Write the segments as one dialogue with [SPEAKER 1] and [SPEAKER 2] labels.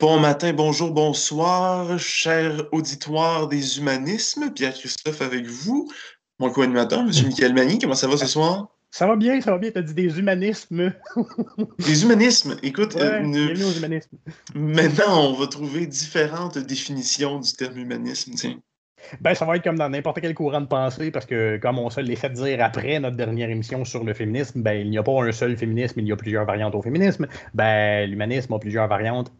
[SPEAKER 1] Bon matin, bonjour, bonsoir, cher auditoire des humanismes. Pierre-Christophe avec vous, mon co-animateur, M. Michael Magny. Comment ça va ce soir?
[SPEAKER 2] Ça va bien, ça va bien. Tu as dit des humanismes.
[SPEAKER 1] des humanismes. Écoute,
[SPEAKER 2] ouais, euh, aux humanismes.
[SPEAKER 1] maintenant, on va trouver différentes définitions du terme humanisme. Tiens.
[SPEAKER 2] Ben, ça va être comme dans n'importe quel courant de pensée, parce que comme on se l'est fait dire après notre dernière émission sur le féminisme, ben, il n'y a pas un seul féminisme, il y a plusieurs variantes au féminisme. Ben, l'humanisme a plusieurs variantes.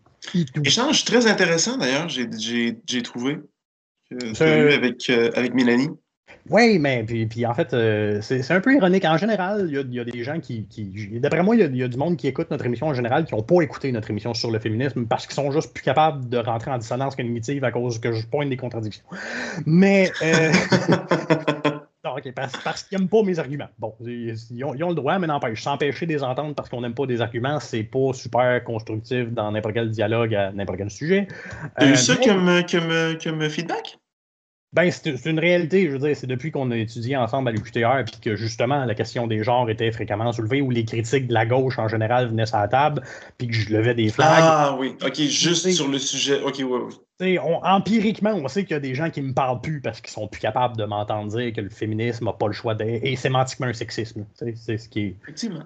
[SPEAKER 1] Échange très intéressant d'ailleurs, j'ai trouvé. Euh, avec, euh, avec Mélanie.
[SPEAKER 2] Oui, mais puis, en fait, euh, c'est un peu ironique. En général, il y, a des gens qui. D'après moi, il y, a du monde qui écoute notre émission en général qui n'ont pas écouté notre émission sur le féminisme parce qu'ils sont juste plus capables de rentrer en dissonance cognitive à cause que je pointe des contradictions. Mais. Euh... OK, parce, qu'ils n'aiment pas mes arguments. Bon, ils ont, le droit, mais n'empêche. S'empêcher des entendre parce qu'on n'aime pas des arguments, c'est pas super constructif dans n'importe quel dialogue à n'importe quel sujet.
[SPEAKER 1] T'as eu euh, ça comme, comme, comme feedback?
[SPEAKER 2] Ben, c'est une réalité, je veux dire, c'est depuis qu'on a étudié ensemble à l'UQTR, puis que justement la question des genres était fréquemment soulevée, ou les critiques de la gauche en général venaient sur la table, puis que je levais des flags.
[SPEAKER 1] Ah oui, ok, juste sur le sujet, ok, oui,
[SPEAKER 2] oui. empiriquement, on sait qu'il y a des gens qui ne me parlent plus parce qu'ils sont plus capables de m'entendre dire que le féminisme n'a pas le choix d'être. Et sémantiquement un sexisme. C'est ce qui est.
[SPEAKER 1] Effectivement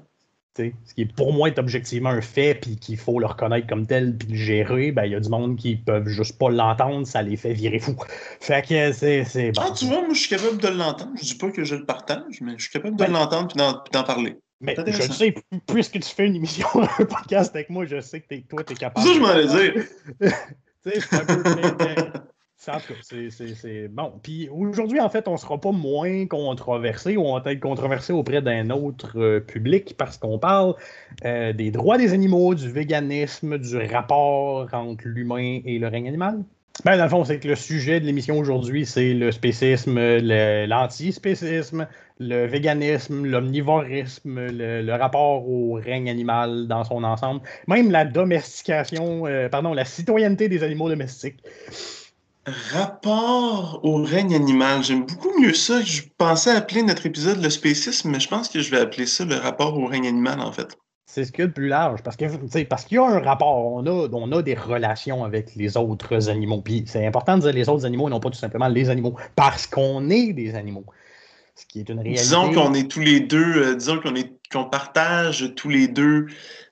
[SPEAKER 2] ce qui est pour moi est objectivement un fait, puis qu'il faut le reconnaître comme tel, puis le gérer, ben il y a du monde qui peuvent juste pas l'entendre, ça les fait virer fou. Fait que c'est.
[SPEAKER 1] Bon. Ah, tu vois, moi je suis capable de l'entendre. Je dis pas que je le partage, mais je suis capable de l'entendre puis d'en parler.
[SPEAKER 2] Mais je sais, puisque tu fais une émission, un podcast avec moi, je sais que es, toi, tu es capable.
[SPEAKER 1] Ça, je m'en allais dire.
[SPEAKER 2] tu sais, un peu. C'est bon. Puis aujourd'hui, en fait, on ne sera pas moins controversé ou on va être controversé auprès d'un autre euh, public parce qu'on parle euh, des droits des animaux, du véganisme, du rapport entre l'humain et le règne animal. Ben, dans le fond, c'est que le sujet de l'émission aujourd'hui, c'est le spécisme, l'antispécisme, le, véganisme, l'omnivorisme, le, rapport au règne animal dans son ensemble, même la domestication, euh, pardon, la citoyenneté des animaux domestiques.
[SPEAKER 1] Rapport au règne animal. J'aime beaucoup mieux ça. Je pensais appeler notre épisode le spécisme, mais je pense que je vais appeler ça le rapport au règne animal, en fait.
[SPEAKER 2] C'est ce qu'il y a de plus large, parce que parce qu'il y a un rapport, on a, on a des relations avec les autres animaux. Puis c'est important de dire les autres animaux et non pas tout simplement les animaux, parce qu'on est des animaux. Ce qui est une réalité.
[SPEAKER 1] Disons qu'on est tous les deux, euh, disons qu'on est qu'on partage tous les deux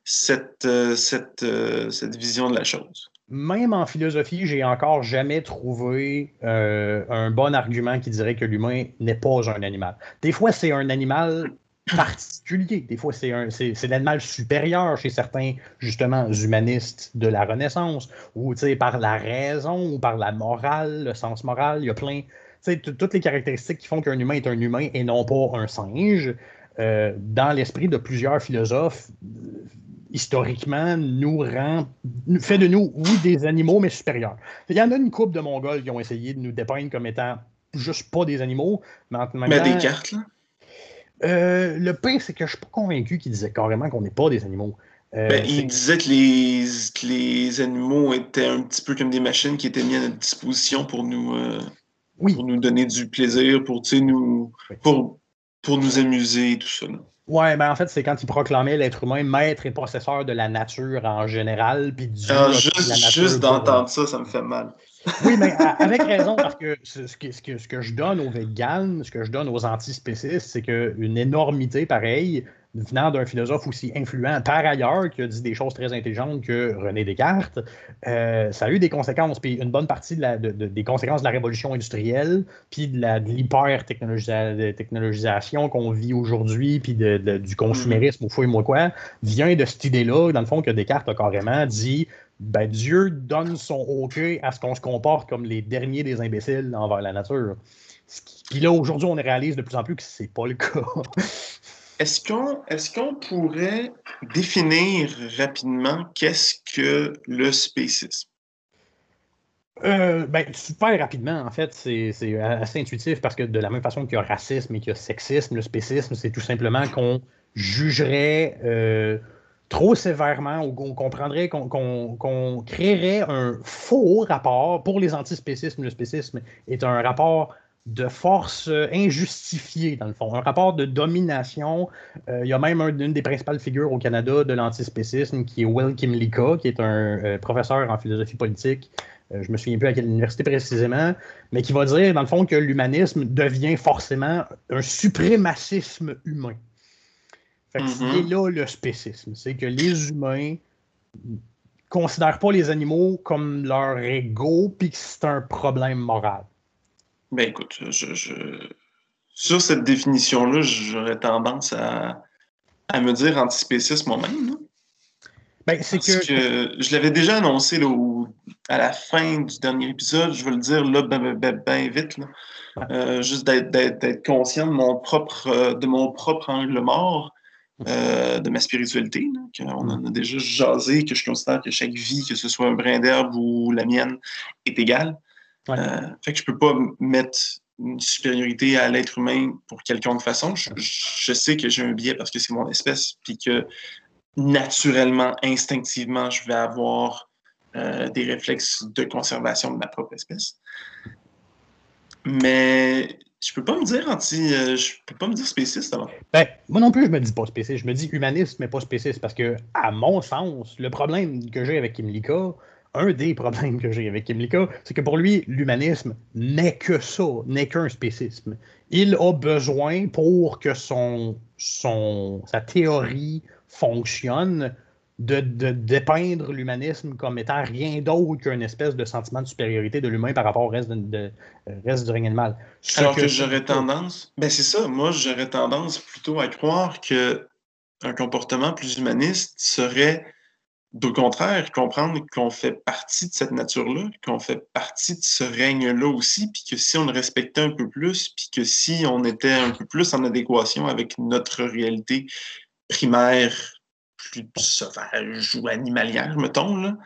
[SPEAKER 1] cette, euh, cette, euh, cette vision de la chose
[SPEAKER 2] même en philosophie, j'ai encore jamais trouvé euh, un bon argument qui dirait que l'humain n'est pas un animal. Des fois, c'est un animal particulier. Des fois, c'est l'animal supérieur chez certains, justement, humanistes de la Renaissance, ou par la raison, ou par la morale, le sens moral. Il y a plein. Toutes les caractéristiques qui font qu'un humain est un humain et non pas un singe. Euh, dans l'esprit de plusieurs philosophes, historiquement, nous rend, fait de nous, oui, des animaux, mais supérieurs. Il y en a une couple de Mongols qui ont essayé de nous dépeindre comme étant juste pas des animaux.
[SPEAKER 1] Mais, mais des cartes, là?
[SPEAKER 2] Euh, le pire, c'est que je suis pas convaincu qu'ils disaient carrément qu'on n'est pas des animaux.
[SPEAKER 1] Euh, ben, il disait que les, les, animaux étaient un petit peu comme des machines qui étaient mises à notre disposition pour nous, euh, pour nous donner du plaisir, pour, nous, pour, pour nous amuser et tout ça. Là.
[SPEAKER 2] Ouais, ben en fait, c'est quand il proclamait l'être humain maître et possesseur de la nature en général, puis
[SPEAKER 1] du ah, juste, d'entendre ça, ça me fait mal.
[SPEAKER 2] oui, mais avec raison, parce que ce, que, ce, que, ce que je donne aux véganes, ce que je donne aux antispécistes, c'est qu'une énormité pareille venant d'un philosophe aussi influent par ailleurs, qui a dit des choses très intelligentes que René Descartes, euh, ça a eu des conséquences. Puis une bonne partie des conséquences de la révolution industrielle, puis de l'hyper-technologisation qu'on vit aujourd'hui, puis du consumérisme, ou fouille-moi quoi, vient de cette idée-là, dans le fond, que Descartes a carrément dit ben, Dieu donne son OK à ce qu'on se comporte comme les derniers des imbéciles envers la nature. Puis là, aujourd'hui, on réalise de plus en plus que c'est pas le cas.
[SPEAKER 1] Est-ce qu'on pourrait définir rapidement qu'est-ce que le spécisme?
[SPEAKER 2] Euh, ben, super rapidement, en fait, c'est assez intuitif parce que de la même façon qu'il y a racisme et qu'il y a sexisme, le spécisme, c'est tout simplement qu'on jugerait euh, trop sévèrement ou qu'on comprendrait, qu'on créerait un faux rapport. Pour les antispécismes, le spécisme est un rapport de force euh, injustifiée, dans le fond. Un rapport de domination. Euh, il y a même une des principales figures au Canada de l'antispécisme qui est Will Kimlicka, qui est un euh, professeur en philosophie politique. je ne me souviens plus à quelle université précisément, mais qui va dire, dans le fond, que l'humanisme devient forcément un suprémacisme humain. Fait que c'est mm-hmm. là le spécisme. C'est que les humains considèrent pas les animaux comme leur ego, puis que c'est un problème moral.
[SPEAKER 1] Ben écoute, je, sur cette définition-là, j'aurais tendance à, me dire antispéciste moi-même. Ben, c'est que... je l'avais déjà annoncé là, à la fin du dernier épisode, je vais le dire là ben, ben, ben vite. Euh, juste d'être conscient de mon propre euh, de mon propre angle mort, euh, de ma spiritualité. On en a déjà jasé, que je considère que chaque vie, que ce soit un brin d'herbe ou la mienne, est égale. Euh, fait que je peux pas mettre une supériorité à l'être humain pour quelconque façon. Je, sais que j'ai un biais parce que c'est mon espèce, puis que naturellement, instinctivement, je vais avoir euh, des réflexes de conservation de ma propre espèce. Mais je peux pas me dire anti. Euh, je peux pas me dire spéciste alors.
[SPEAKER 2] Ben, moi non plus, je me dis pas spéciste. Je me dis humaniste, mais pas spéciste. Parce que, à mon sens, le problème que j'ai avec Kimlika, un des problèmes que j'ai avec Kimlicka, c'est que pour lui, l'humanisme n'est que ça, n'est qu'un spécisme. Il a besoin pour que son, son, sa théorie fonctionne de, dépeindre l'humanisme comme étant rien d'autre qu'une espèce de sentiment de supériorité de l'humain par rapport au reste, de, euh, reste du règne animal.
[SPEAKER 1] Alors que, j'aurais tendance, ben c'est ça, moi j'aurais tendance plutôt à croire que un comportement plus humaniste serait D'au contraire, comprendre qu'on fait partie de cette nature-là, qu'on fait partie de ce règne-là aussi, puis que si on le respectait un peu plus, puis que si on était un peu plus en adéquation avec notre réalité primaire, plus sauvage ou animalière, mettons, là,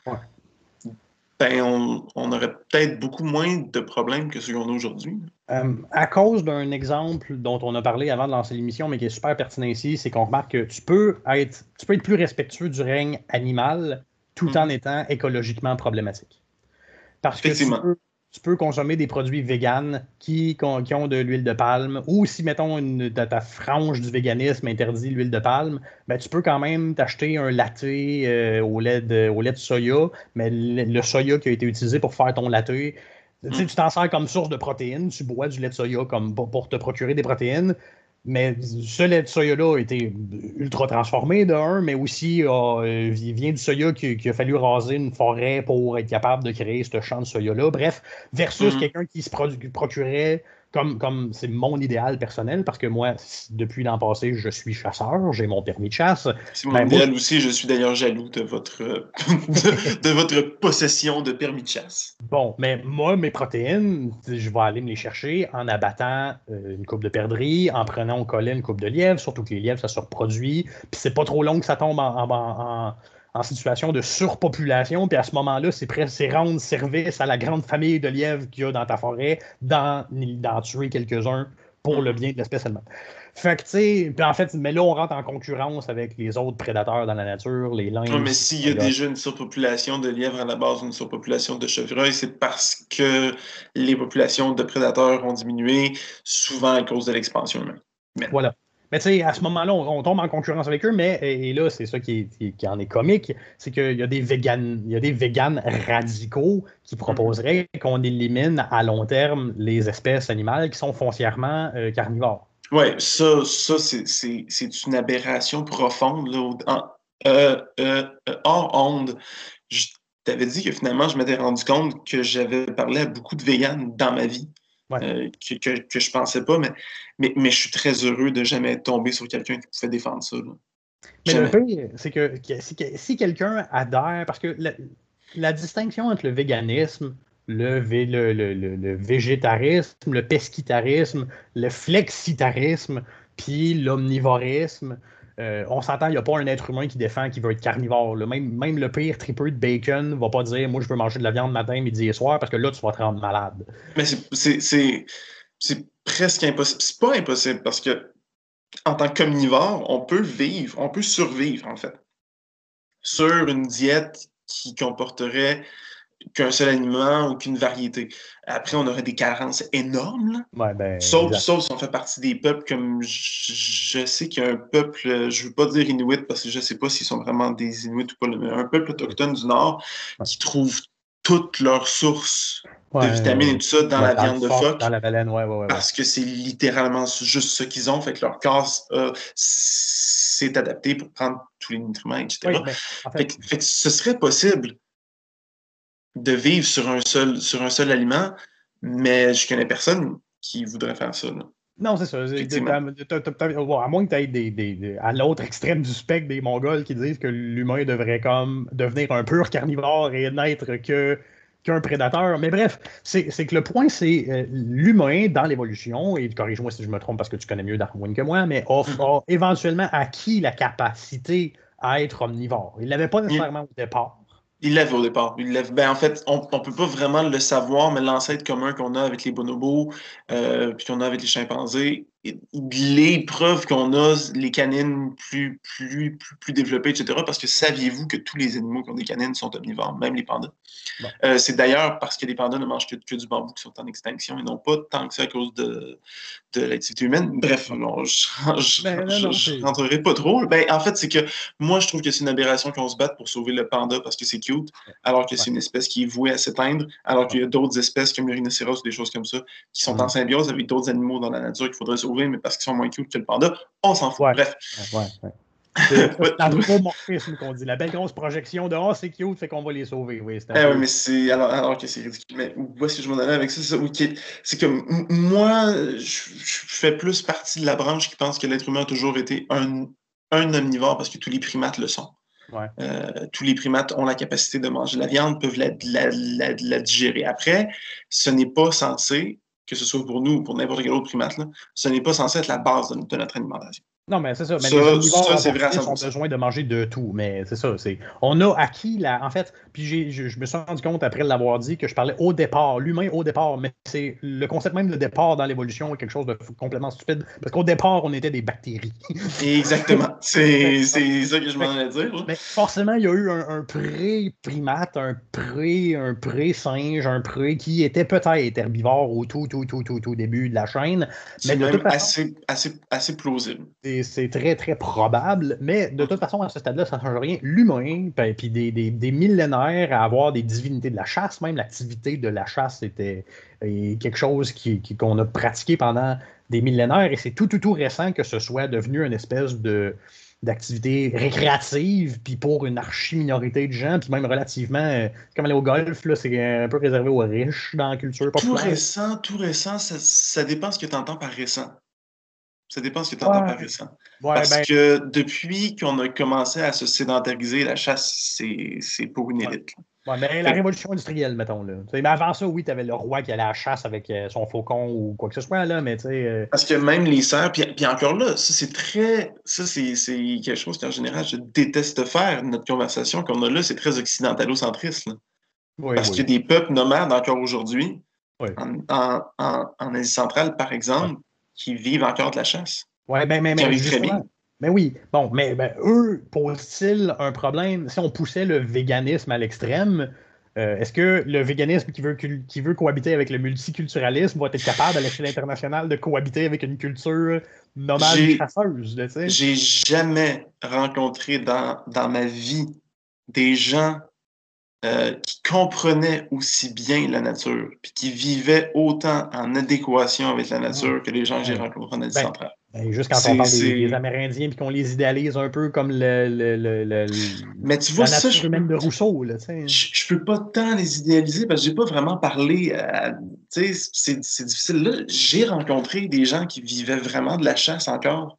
[SPEAKER 1] ben, on, aurait peut-être beaucoup moins de problèmes que ce qu'on a aujourd'hui.
[SPEAKER 2] Euh, à cause d'un exemple dont on a parlé avant de lancer l'émission, mais qui est super pertinent ici, c'est qu'on remarque que tu peux, être, tu peux être plus respectueux du règne animal tout mm. en étant écologiquement problématique. Parce que tu peux, tu peux consommer des produits véganes qui, qui, ont de l'huile de palme, ou si, mettons, une, ta, frange du véganisme interdit l'huile de palme, ben, tu peux quand même t'acheter un latte euh, au, lait de, au lait de soya, mais le, soya qui a été utilisé pour faire ton latte, tu mm. t'en sers comme source de protéines, tu bois du lait de soya comme pour te procurer des protéines, mais ce lait de soya-là a été ultra transformé d'un, mais aussi euh, il vient du soya qu'il a fallu raser une forêt pour être capable de créer ce champ de soya-là. Bref, versus mm-hmm. quelqu'un qui se procurait comme, c'est mon idéal personnel, parce que moi, depuis l'an passé, je suis chasseur, j'ai mon permis de chasse.
[SPEAKER 1] C'est mon ben, idéal aussi, je suis d'ailleurs jaloux de votre, de, votre possession de permis de chasse.
[SPEAKER 2] Bon, mais moi, mes protéines, je vais aller me les chercher en abattant euh, une coupe de perdrix, en prenant au collet une coupe de lièvre, surtout que les lièvres, ça se reproduit, puis c'est pas trop long que ça tombe en en situation de surpopulation, puis à ce moment-là, c'est c'est rendre service à la grande famille de lièvres qu'il y a dans ta forêt, d'en tuer quelques-uns pour le bien de l'espèce elle-même. Fait que, tu sais, puis en fait, mais là, on rentre en concurrence avec les autres prédateurs dans la nature, les lynx.
[SPEAKER 1] mais s'il y a déjà une surpopulation de lièvres à la base, une surpopulation de chevreuils, c'est parce que les populations de prédateurs ont diminué, souvent à cause de l'expansion humaine.
[SPEAKER 2] Voilà. Mais tu sais, à ce moment-là, on, tombe en concurrence avec eux, mais et, là, c'est ça qui, en est comique, c'est qu'il y a des véganes, il y a des véganes radicaux qui mhm. proposeraient qu'on élimine à long terme les espèces animales qui sont foncièrement euh, carnivores.
[SPEAKER 1] Oui, ça, ça c'est une aberration profonde. Là, euh, euh, hors onde, je t'avais dit que finalement, je m'étais rendu compte que j'avais parlé à beaucoup de véganes dans ma vie. Euh, que, que, que, je pensais pas, mais, mais, mais, je suis très heureux de jamais tombé sur quelqu'un qui pouvait défendre ça.
[SPEAKER 2] Mais le pire, c'est que, si, quelqu'un adhère, parce que la, distinction entre le véganisme, le, le, le, le, végétarisme, le pesquitarisme, le flexitarisme, puis l'omnivorisme, euh, on s'entend, il n'y a pas un être humain qui défend qui veut être carnivore. Même, même le pire tripeux de bacon va pas dire Moi, je veux manger de la viande matin, midi et soir, parce que là, tu vas te rendre malade.
[SPEAKER 1] Mais c'est presque impossible. C'est pas impossible parce que en tant qu'omnivore, on peut vivre, on peut survivre, en fait, sur une diète qui comporterait qu'un seul aliment ou qu'une variété. Après, on aurait des carences énormes.
[SPEAKER 2] Ben,
[SPEAKER 1] sauf, sauf si on fait partie des peuples comme je, sais qu'il y a un peuple, je ne veux pas dire Inuit parce que je ne sais pas s'ils sont vraiment des Inuits ou pas, mais un peuple autochtone du Nord qui trouve toutes leurs sources de vitamines et tout ça dans la viande de phoque.
[SPEAKER 2] Dans la baleine, ouais, ouais,
[SPEAKER 1] Parce que c'est littéralement juste ce qu'ils ont. Fait que leur corps euh, s'est adapté pour prendre tous les nutriments, etc. fait... que, ce serait possible de vivre sur un seul, sur un seul aliment, mais je connais personne qui voudrait faire ça.
[SPEAKER 2] Non, c'est ça. à moins que tu ailles des, à l'autre extrême du spectre des Mongols qui disent que l'humain devrait comme devenir un pur carnivore et n'être que qu'un prédateur. Mais bref, c'est que le point, c'est euh, l'humain dans l'évolution, et corrige-moi si je me trompe parce que tu connais mieux Darwin que moi, mais a, mm-hmm. éventuellement acquis la capacité à être omnivore. Il ne l'avait pas nécessairement au départ.
[SPEAKER 1] Il l'avait au départ. Il ben, en fait, on ne peut pas vraiment le savoir, mais l'ancêtre commun qu'on a avec les bonobos, euh, puis qu'on a avec les chimpanzés, les preuves qu'on a, les canines plus, plus, plus, développées, etc. Parce que saviez-vous que tous les animaux qui ont des canines sont omnivores, même les pandas? Euh, c'est d'ailleurs parce que les pandas ne mangent que, du bambou qui sont en extinction et non pas tant que ça à cause de, de l'activité humaine. Bref, non, je ne ben, rentrerai pas trop. Ben, en fait, c'est que moi, je trouve que c'est une aberration qu'on se batte pour sauver le panda parce que c'est cute, alors que c'est une espèce qui est vouée à s'éteindre, alors qu'il y a d'autres espèces comme le rhinocéros ou des choses comme ça qui sont en symbiose avec d'autres animaux dans la nature qu'il faudrait sauver mais parce qu'ils sont moins cute que le panda, on s'en fout. Bref.
[SPEAKER 2] C'est l'anthropomorphisme qu'on dit. La belle grosse projection de oh, c'est cute, fait qu'on va les sauver. Oui,
[SPEAKER 1] eh mais c'est. Alors, alors, que c'est ridicule. Mais où est-ce que je m'en allais avec ça? C'est que moi, je, fais plus partie de la branche qui pense que l'être humain a toujours été un, un omnivore parce que tous les primates le sont. Euh, tous les primates ont la capacité de manger la viande, peuvent la, la, la digérer. Après, ce n'est pas censé que ce soit pour nous ou pour n'importe quel autre primate, là, ce n'est pas censé être la base de, notre alimentation.
[SPEAKER 2] Non, mais c'est ça. Mais les omnivores ont besoin de manger de tout. Mais c'est ça. C'est... On a acquis la. En fait, puis j'ai, je, me suis rendu compte après l'avoir dit que je parlais au départ, l'humain au départ, mais c'est le concept même de départ dans l'évolution est quelque chose de complètement stupide. Parce qu'au départ, on était des bactéries.
[SPEAKER 1] Exactement. C'est, c'est ça que je m'en allais dire.
[SPEAKER 2] Mais forcément, il y a eu un, pré-primate, un pré, un pré-singe, un pré qui était peut-être herbivore au tout, tout, tout, tout, tout début de la chaîne.
[SPEAKER 1] C'est mais même assez, assez, assez plausible
[SPEAKER 2] c'est très, très probable. Mais de toute façon, à ce stade-là, ça ne change rien. L'humain, ben, puis des, des, millénaires à avoir des divinités de la chasse, même l'activité de la chasse était quelque chose qu'on qui, qu'on a pratiqué pendant des millénaires. Et c'est tout, tout, tout récent que ce soit devenu une espèce de d'activité récréative, puis pour une archi-minorité de gens, puis même relativement, euh, comme aller au golf, c'est un peu réservé aux riches dans la culture
[SPEAKER 1] populaire. Tout récent, tout récent, ça, ça dépend ce que tu entends par récent. Ça dépend ce que tu entends par récent. Parce ben que depuis qu'on a commencé à se sédentariser, la chasse, c'est pour une élite.
[SPEAKER 2] Ouais, mais la révolution industrielle, mettons. Là. mais avant ça, oui, tu avais le roi qui allait à la chasse avec euh, son faucon ou quoi que ce soit, là, mais. Euh,
[SPEAKER 1] Parce que même les sœurs, puis, puis encore là, ça c'est très. Ça, c'est quelque chose qu'en général, je déteste faire. Notre conversation qu'on a là, c'est très occidentalo-centriste. Parce qu'il y a des peuples nomades encore aujourd'hui, en, en, en, Asie centrale, par exemple, qui vivent encore de la chasse.
[SPEAKER 2] Oui, ben, très bien. Mais oui, bon, mais ben, eux posent-ils un problème? Si on poussait le véganisme à l'extrême? Euh, est-ce que le véganisme qui veut, qui veut cohabiter avec le multiculturalisme va être capable à l'échelle internationale de cohabiter avec une culture nomade chasseuse?
[SPEAKER 1] J'ai jamais rencontré dans, dans ma vie des gens euh, qui comprenaient aussi bien la nature, puis qui vivaient autant en adéquation avec la nature que les gens que j'ai rencontrés en Asie ben, centrale.
[SPEAKER 2] Ben, juste quand on parle des, Amérindiens puis qu'on les idéalise un peu comme le, le, le,
[SPEAKER 1] Mais tu vois,
[SPEAKER 2] la
[SPEAKER 1] nature ça,
[SPEAKER 2] même de Rousseau. Là,
[SPEAKER 1] je, ne peux pas tant les idéaliser parce que j'ai pas vraiment parlé. c'est difficile. Là, j'ai rencontré des gens qui vivaient vraiment de la chasse encore.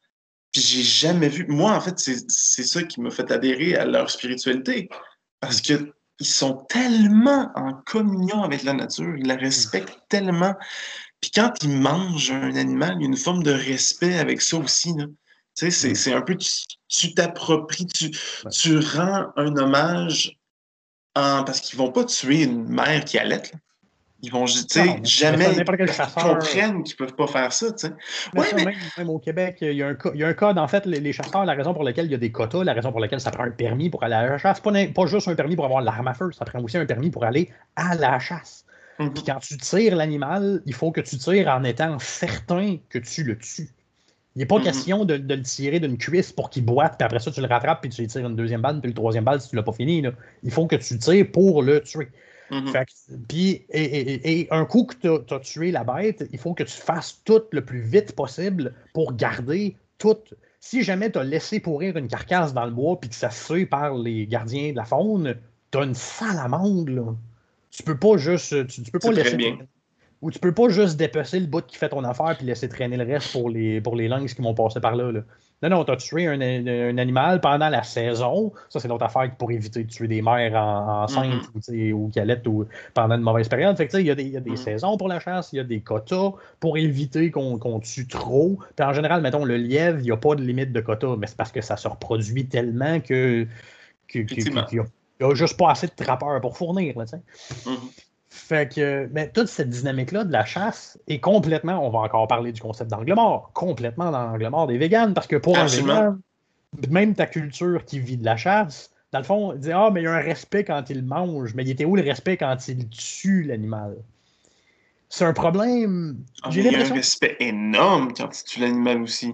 [SPEAKER 1] Puis j'ai jamais vu. Moi, en fait, c'est ça qui m'a fait adhérer à leur spiritualité. Parce que ils sont tellement en communion avec la nature, ils la respectent tellement. Puis quand ils mangent un animal, il y a une forme de respect avec ça aussi. Tu sais, c'est un peu, tu t'appropries, tu, tu, rends un hommage en, parce qu'ils vont pas tuer une mère qui allait. Ils vont sais, jamais ils comprennent qu'ils ne peuvent pas faire ça.
[SPEAKER 2] Ouais, mais... Même, au Québec, il y, a un, il y a un code, en fait, les, chasseurs, la raison pour laquelle il y a des quotas, la raison pour laquelle ça prend un permis pour aller à la chasse, pas, pas juste un permis pour avoir l'arme à feu, ça prend aussi un permis pour aller à la chasse. Mhm. Puis quand tu tires l'animal, il faut que tu tires en étant certain que tu le tues. Il n'est pas mhm. question de, le tirer d'une cuisse pour qu'il boite, puis après ça, tu le rattrapes, puis tu lui tires une deuxième balle, puis le troisième balle si tu ne l'as pas fini. Il faut que tu tires pour le tuer. Mhm. puis, et, un coup que tu as, tué la bête, il faut que tu fasses tout le plus vite possible pour garder tout. Si jamais tu as laissé pourrir une carcasse dans le bois puis que ça se par les gardiens de la faune, tu as une salamande. Là. Tu peux pas juste. Tu, peux pas laisser. Ou tu peux pas juste dépecer le bout qui fait ton affaire puis laisser traîner le reste pour les, pour les langues qui vont passer par là. là. Non, non, tu as tué un, animal pendant la saison. Ça, c'est notre affaire pour éviter de tuer des mères en, enceintes mm-hmm. ou qui allaitent ou pendant une mauvaise période. Fait il y a des, y a des mm-hmm. saisons pour la chasse, il y a des quotas pour éviter qu'on tue trop. Puis en général, mettons, le lièvre, il n'y a pas de limite de quotas, mais c'est parce que ça se reproduit tellement que. qu'il n'y a, juste pas assez de trappeurs pour fournir. Là, mm-hmm. Fait que, mais toute cette dynamique-là de la chasse est complètement, on va encore parler du concept d'angle mort, complètement dans l'angle mort des véganes, parce que pour un végan, même ta culture qui vit de la chasse, dans le fond, dit Ah, mais il y a un respect quand il mange, mais il était où le respect quand il tue l'animal? C'est un problème.
[SPEAKER 1] Ah, il y a un respect énorme quand tu tues l'animal aussi.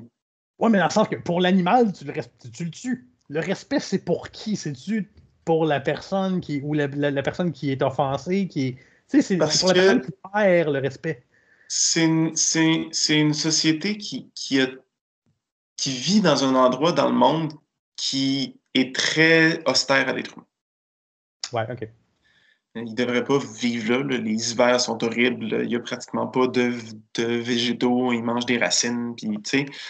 [SPEAKER 2] Oui, mais dans le sens que pour l'animal, tu, tu, le tues. Le respect, c'est pour qui? C'est-tu pour la personne qui ou la, personne qui est offensée, qui est c'est pour la personne qui perd le respect.
[SPEAKER 1] C'est une, une, société qui, qui, a, qui vit dans un endroit dans le monde qui est très austère à l'être humain.
[SPEAKER 2] Ouais, OK.
[SPEAKER 1] Ils ne devraient pas vivre là, Les hivers sont horribles. Il n'y a pratiquement pas de, de, végétaux. Ils mangent des racines. Puis,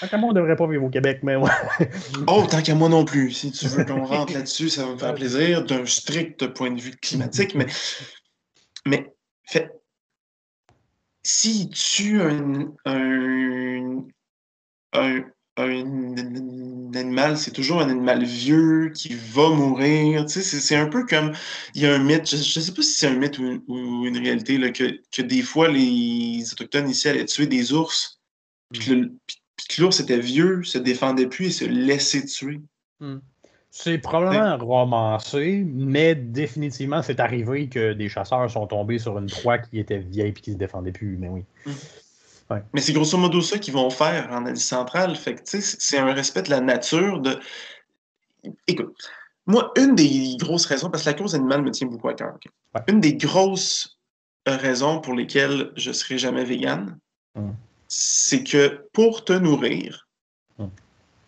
[SPEAKER 2] tant qu'à moi, on ne devrait pas vivre au Québec, mais ouais.
[SPEAKER 1] oh, tant qu'à moi non plus. Si tu veux qu'on rentre là-dessus, ça va me faire plaisir d'un strict point de vue climatique. mais, mais fait, s'il tue un, un, un, animal, c'est toujours un animal vieux qui va mourir. Tu sais, c'est un peu comme. Il y a un mythe, je ne sais pas si c'est un mythe ou, une réalité, là, que, que, des fois les Autochtones ici allaient tuer des ours, puis que l'ours était vieux, se défendait plus et se laissait tuer.
[SPEAKER 2] Hmm. C'est probablement romancé, mais définitivement, c'est arrivé que des chasseurs sont tombés sur une proie qui était vieille et qui se défendait plus, mais oui.
[SPEAKER 1] Mm. Mais c'est grosso modo ça qu'ils vont faire en Asie centrale. Fait c'est un respect de la nature. De... Écoute, moi, une des grosses raisons, parce que la cause animale me tient beaucoup à cœur, une des grosses raisons pour lesquelles je ne serai jamais vegan, mm. c'est que pour te nourrir, mm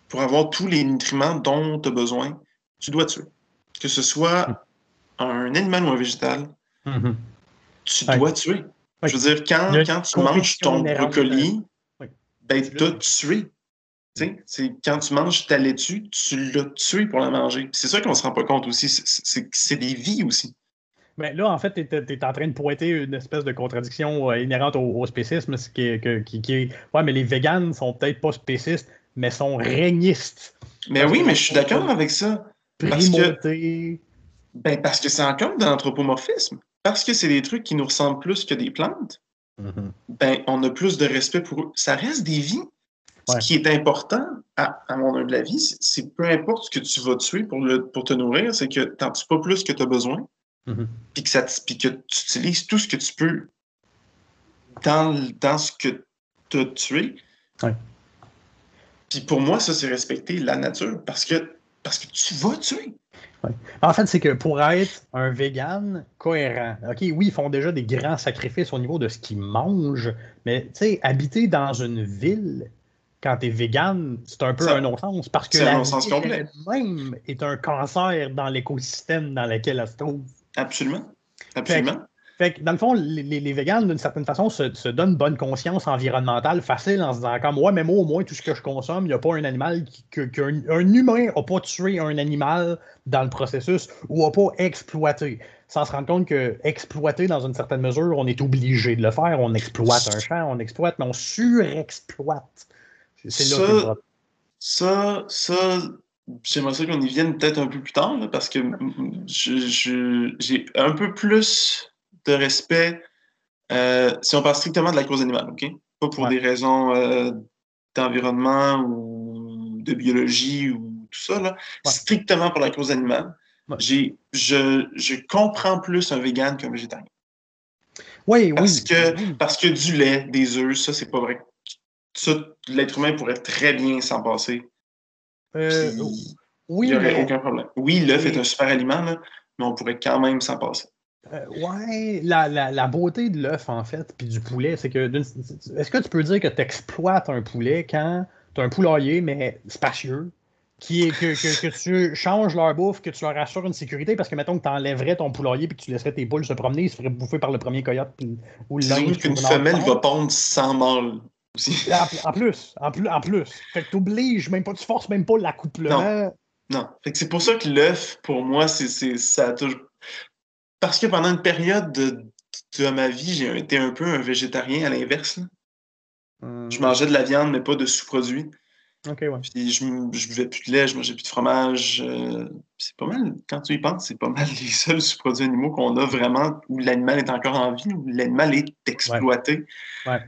[SPEAKER 1] pour avoir tous les nutriments dont tu as besoin, tu dois tuer. Que ce soit un animal ou un végétal, mm-hmm. tu dois tuer. Je veux dire, quand, quand tu manges ton brocoli, ben, tu as tué. C'est quand tu manges ta laitue, tu l'as tué pour la manger. C'est ça qu'on ne se rend pas compte aussi. C'est des vies aussi.
[SPEAKER 2] Mais là, en fait, tu es, en train de pointer une espèce de contradiction euh, inhérente au, spécisme, ce qui est, qui, est, Ouais, mais les véganes sont peut-être pas spécistes, mais sont régnistes.
[SPEAKER 1] Mais oui, mais je suis d'accord avec ça. Parce que, ben, parce que c'est encore de l'anthropomorphisme. Parce que c'est des trucs qui nous ressemblent plus que des plantes. Mm-hmm. Ben, on a plus de respect pour eux. Ça reste des vies. Ce qui est important, à, mon humble avis, c'est peu importe ce que tu vas tuer pour, le, pour te nourrir, c'est que tu n'en tues pas plus que tu as besoin, mm-hmm. puis que, que tu utilises tout ce que tu peux dans, dans ce que tu as tué. Ouais. Puis pour moi, ça, c'est respecter la nature parce que, parce que tu vas tuer.
[SPEAKER 2] En fait, c'est que pour être un vegan cohérent, OK, oui, ils font déjà des grands sacrifices au niveau de ce qu'ils mangent, mais tu sais, habiter dans une ville quand tu es vegan, c'est un peu un non-sens parce que la ville même est un cancer dans l'écosystème dans lequel elle se trouve.
[SPEAKER 1] Absolument. Absolument.
[SPEAKER 2] Fait que, dans le fond, les, les, véganes, d'une certaine façon, se, se, donnent bonne conscience environnementale facile en se disant comme moi, mais moi, au moins, tout ce que je consomme, il n'y a pas un animal qui, qu'un un humain n'a pas tué un animal dans le processus ou n'a pas exploité. Sans se rendre compte que exploiter dans une certaine mesure, on est obligé de le faire. On exploite un champ, on exploite, mais on surexploite.
[SPEAKER 1] C'est là ça, ça, ça, j'aimerais ça qu'on y vienne peut-être un peu plus tard, parce que j'ai un peu plus de respect Euh, si on parle strictement de la cause animale, OK? Pas pour des raisons euh, d'environnement ou de biologie ou tout ça, là. Strictement pour la cause animale. Je, je comprends plus un vegan qu'un végétarien.
[SPEAKER 2] Oui,
[SPEAKER 1] parce
[SPEAKER 2] oui.
[SPEAKER 1] Que, Parce que du lait, des œufs, ça, c'est pas vrai. Ça, l'être humain pourrait très bien s'en passer.
[SPEAKER 2] Euh, oui.
[SPEAKER 1] Il n'y aurait aucun problème. Oui, l'œuf est un super aliment, mais on pourrait quand même s'en passer.
[SPEAKER 2] Euh, ouais, la, la, la, beauté de l'œuf, en fait, puis du poulet, c'est que. Est-ce que tu peux dire que tu exploites un poulet quand tu as un poulailler, mais spacieux, qui est que, que, tu changes leur bouffe, que tu leur assures une sécurité, parce que mettons que tu enlèverais ton poulailler puis que tu laisserais tes poules se promener, ils se feraient bouffer par le premier coyote
[SPEAKER 1] ou le linge. qu'une femelle va pondre sans mâle.
[SPEAKER 2] En, plus, en plus, en plus. Fait que t'obliges, même pas, tu forces même pas l'accouplement.
[SPEAKER 1] Non. non. Fait que c'est pour ça que l'œuf, pour moi, c'est ça a toujours. Parce que pendant une période de, de ma vie, j'ai été un peu un végétarien à l'inverse. Hum. Je mangeais de la viande, mais pas de sous-produits.
[SPEAKER 2] Ouais.
[SPEAKER 1] Puis je, je buvais plus de lait, je mangeais plus de fromage. Euh, c'est pas mal, quand tu y penses, c'est pas mal les seuls sous-produits animaux qu'on a vraiment où l'animal est encore en vie, où l'animal est exploité.
[SPEAKER 2] Ouais.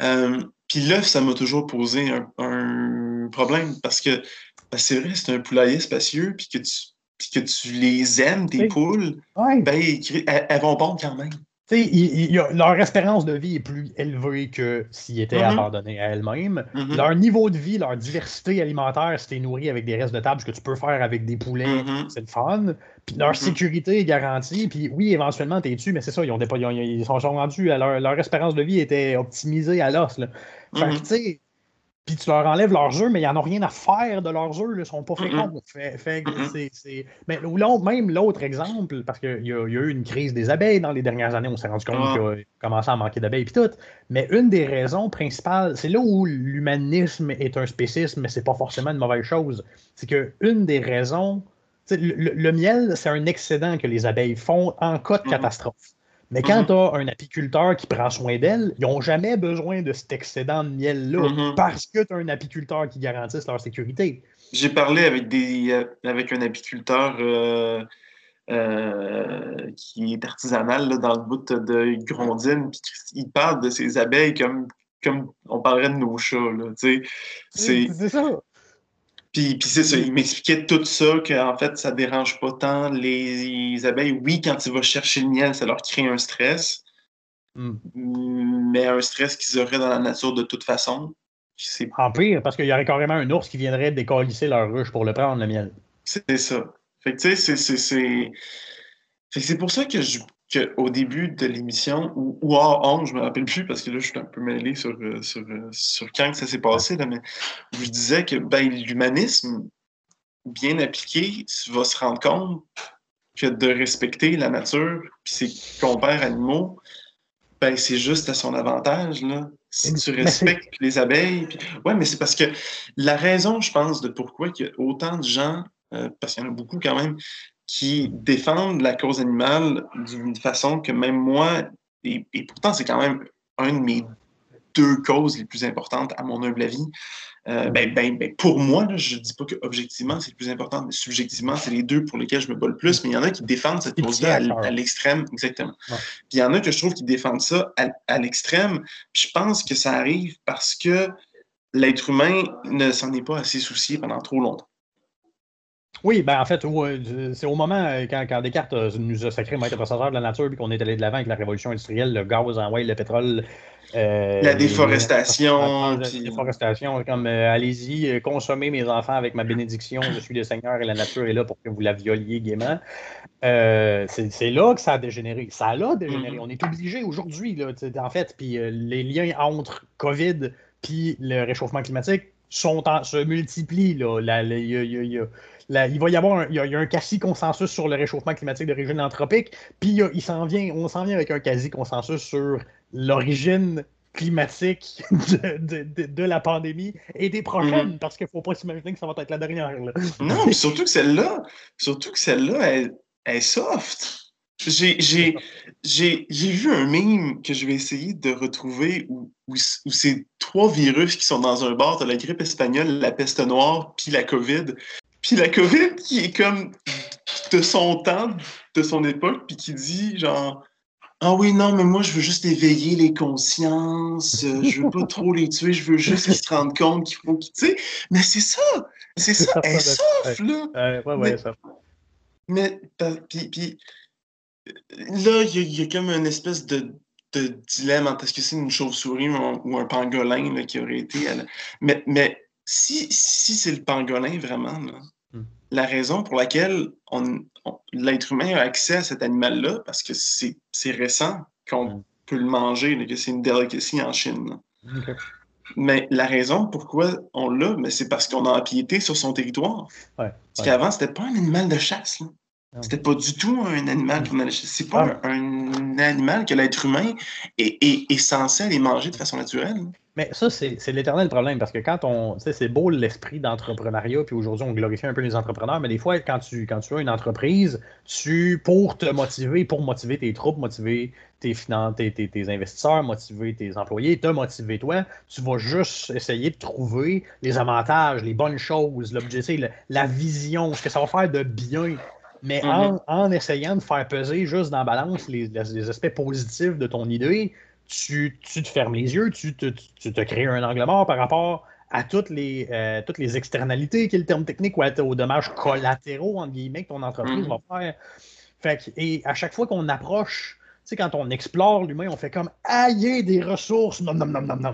[SPEAKER 1] Euh, puis l'œuf, ça m'a toujours posé un, problème parce que ben, c'est vrai, c'est un poulailler spacieux, puis que tu, que tu les aimes, tes poules, ben, elles, vont pondre quand même
[SPEAKER 2] leur espérance de vie est plus élevée que s'ils étaient mm-hmm. abandonnés à elles-mêmes. Mm-hmm. Leur niveau de vie, leur diversité alimentaire, si tu nourri avec des restes de table, ce que tu peux faire avec des poulets, mm-hmm. c'est le fun. Puis leur sécurité est garantie. Puis oui, éventuellement, tu es tu mais c'est ça, ils, ont des, ils, sont, rendus à leur, leur, espérance de vie était optimisée à l'os. Fait que, tu sais, puis tu leur enlèves leurs œufs, mais ils n'en ont rien à faire de leurs œufs, ils ne sont pas féconds. Fait, Mais même l'autre exemple, parce qu'il y, a eu une crise des abeilles dans les dernières années, on s'est rendu compte qu'il a commencé à manquer d'abeilles et tout. Mais une des raisons principales, c'est là où l'humanisme est un spécisme, mais c'est pas forcément une mauvaise chose. C'est que une des raisons, le, le, miel, c'est un excédent que les abeilles font en cas de catastrophe. Mais quand mm-hmm. tu as un apiculteur qui prend soin d'elle, ils n'ont jamais besoin de cet excédent de miel-là mm-hmm. parce que tu as un apiculteur qui garantisse leur sécurité.
[SPEAKER 1] J'ai parlé avec, des, euh, avec un apiculteur euh, euh, qui est artisanal dans le bout de Grondine, puis il parle de ses abeilles comme, comme on parlerait de nos chats.
[SPEAKER 2] C'est ça.
[SPEAKER 1] Puis, c'est ça, il m'expliquait tout ça, qu'en fait, ça dérange pas tant les, abeilles. Oui, quand tu vas chercher le miel, ça leur crée un stress, hmm. mais un stress qu'ils auraient dans la nature de toute façon.
[SPEAKER 2] En pire, parce qu'il y aurait carrément un ours qui viendrait décollisser leur ruche pour le prendre, le miel.
[SPEAKER 1] C'est ça. Fait que tu sais, c'est. C'est pour ça que je, qu'au début de l'émission, ou, ou hors je ne me rappelle plus parce que là, je suis un peu mêlé sur, euh, sur, euh, sur quand que ça s'est passé, là, mais je disais que ben, l'humanisme, bien appliqué, va se rendre compte que de respecter la nature puis ses compères animaux, ben, c'est juste à son avantage. Là. Si tu respectes les abeilles. Puis... Ouais, mais c'est parce que la raison, je pense, de pourquoi il y a autant de gens, euh, parce qu'il y en a beaucoup quand même, qui défendent la cause animale d'une façon que même moi, et, pourtant c'est quand même un de mes deux causes les plus importantes à mon humble avis. Euh, ben, ben, ben, pour moi, je ne dis pas que objectivement c'est le plus important, mais subjectivement, c'est les deux pour lesquels je me bats le plus. Mais il y en a qui défendent cette cause-là à, l'extrême, exactement. Puis il y en a que je trouve qui défendent ça à, l'extrême. Puis je pense que ça arrive parce que l'être humain ne s'en est pas assez soucié pendant trop longtemps.
[SPEAKER 2] Oui, ben en fait, euh, c'est au moment euh, quand, quand, Descartes euh, nous a sacré maître processeur de la nature, puis qu'on est allé de l'avant avec la révolution industrielle, le gaz en le pétrole.
[SPEAKER 1] la déforestation.
[SPEAKER 2] La déforestation, comme allez-y, consommez mes enfants avec ma bénédiction, je suis le Seigneur et la nature est là pour que vous la violiez gaiement. c'est là que ça a dégénéré. Ça a dégénéré. Mm-hmm. On est obligé aujourd'hui, en fait, puis les liens entre COVID puis le réchauffement climatique sont se multiplient. Là. Il va y avoir un, il y a, un quasi-consensus sur le réchauffement climatique d'origine anthropique, puis il s'en vient, on s'en vient avec un quasi-consensus sur l'origine climatique de, la pandémie et des prochaines, mm-hmm. parce qu'il ne faut pas s'imaginer que ça va être la dernière.
[SPEAKER 1] Non, mais surtout que celle-là, surtout que celle-là, elle, elle est soft. J'ai vu un meme que je vais essayer de retrouver où, où, c'est trois virus qui sont dans un bar. T'as la grippe espagnole, la peste noire, puis la COVID. Puis la COVID qui est comme de son temps, de son époque, puis qui dit genre Ah oui, non, mais moi, je veux juste éveiller les consciences. Euh, je veux pas trop les tuer. Je veux juste qu'ils se rendent compte qu'il faut qu'ils. Tu sais, mais c'est ça! C'est ça! Elle souffle,
[SPEAKER 2] là! ouais, ouais, ça.
[SPEAKER 1] Mais, puis, là, il y, a comme une espèce de, de dilemme entre est-ce que c'est une chauve-souris ou, un pangolin là, qui aurait été. Mais, mais si, si c'est le pangolin, vraiment, là. La raison pour laquelle on, l'être humain a accès à cet animal-là, parce que c'est récent qu'on hmm. peut le manger, que c'est une delicacy en Chine. Mais la raison pourquoi on l'a, c'est parce qu'on a empiété sur son territoire. Parce qu'avant, c'était pas un animal de chasse. C'était pas du tout un animal qu'on allait C'est pas un, animal que l'être humain est, est, censé aller manger de façon naturelle.
[SPEAKER 2] Mais ça, c'est l'éternel problème parce que quand on. c'est beau l'esprit d'entrepreneuriat, puis aujourd'hui, on glorifie un peu les entrepreneurs, mais des fois, quand tu, quand tu as une entreprise, tu, pour te motiver, pour motiver tes troupes, motiver tes, tes, tes, investisseurs, motiver tes employés, te motiver toi, tu vas juste essayer de trouver les avantages, les bonnes choses, l'objectif, la vision, ce que ça va faire de bien. Mais mm-hmm. en, essayant de faire peser juste dans la balance les, les aspects positifs de ton idée, tu, te fermes les yeux, tu te, crées un angle mort par rapport à toutes les, euh, toutes les externalités, qui est le terme technique, ou aux dommages collatéraux, entre guillemets, que ton entreprise mm-hmm. va faire. Fait et à chaque fois qu'on approche, tu sais, quand on explore l'humain, on fait comme aïe des ressources, non, non, non, non, non.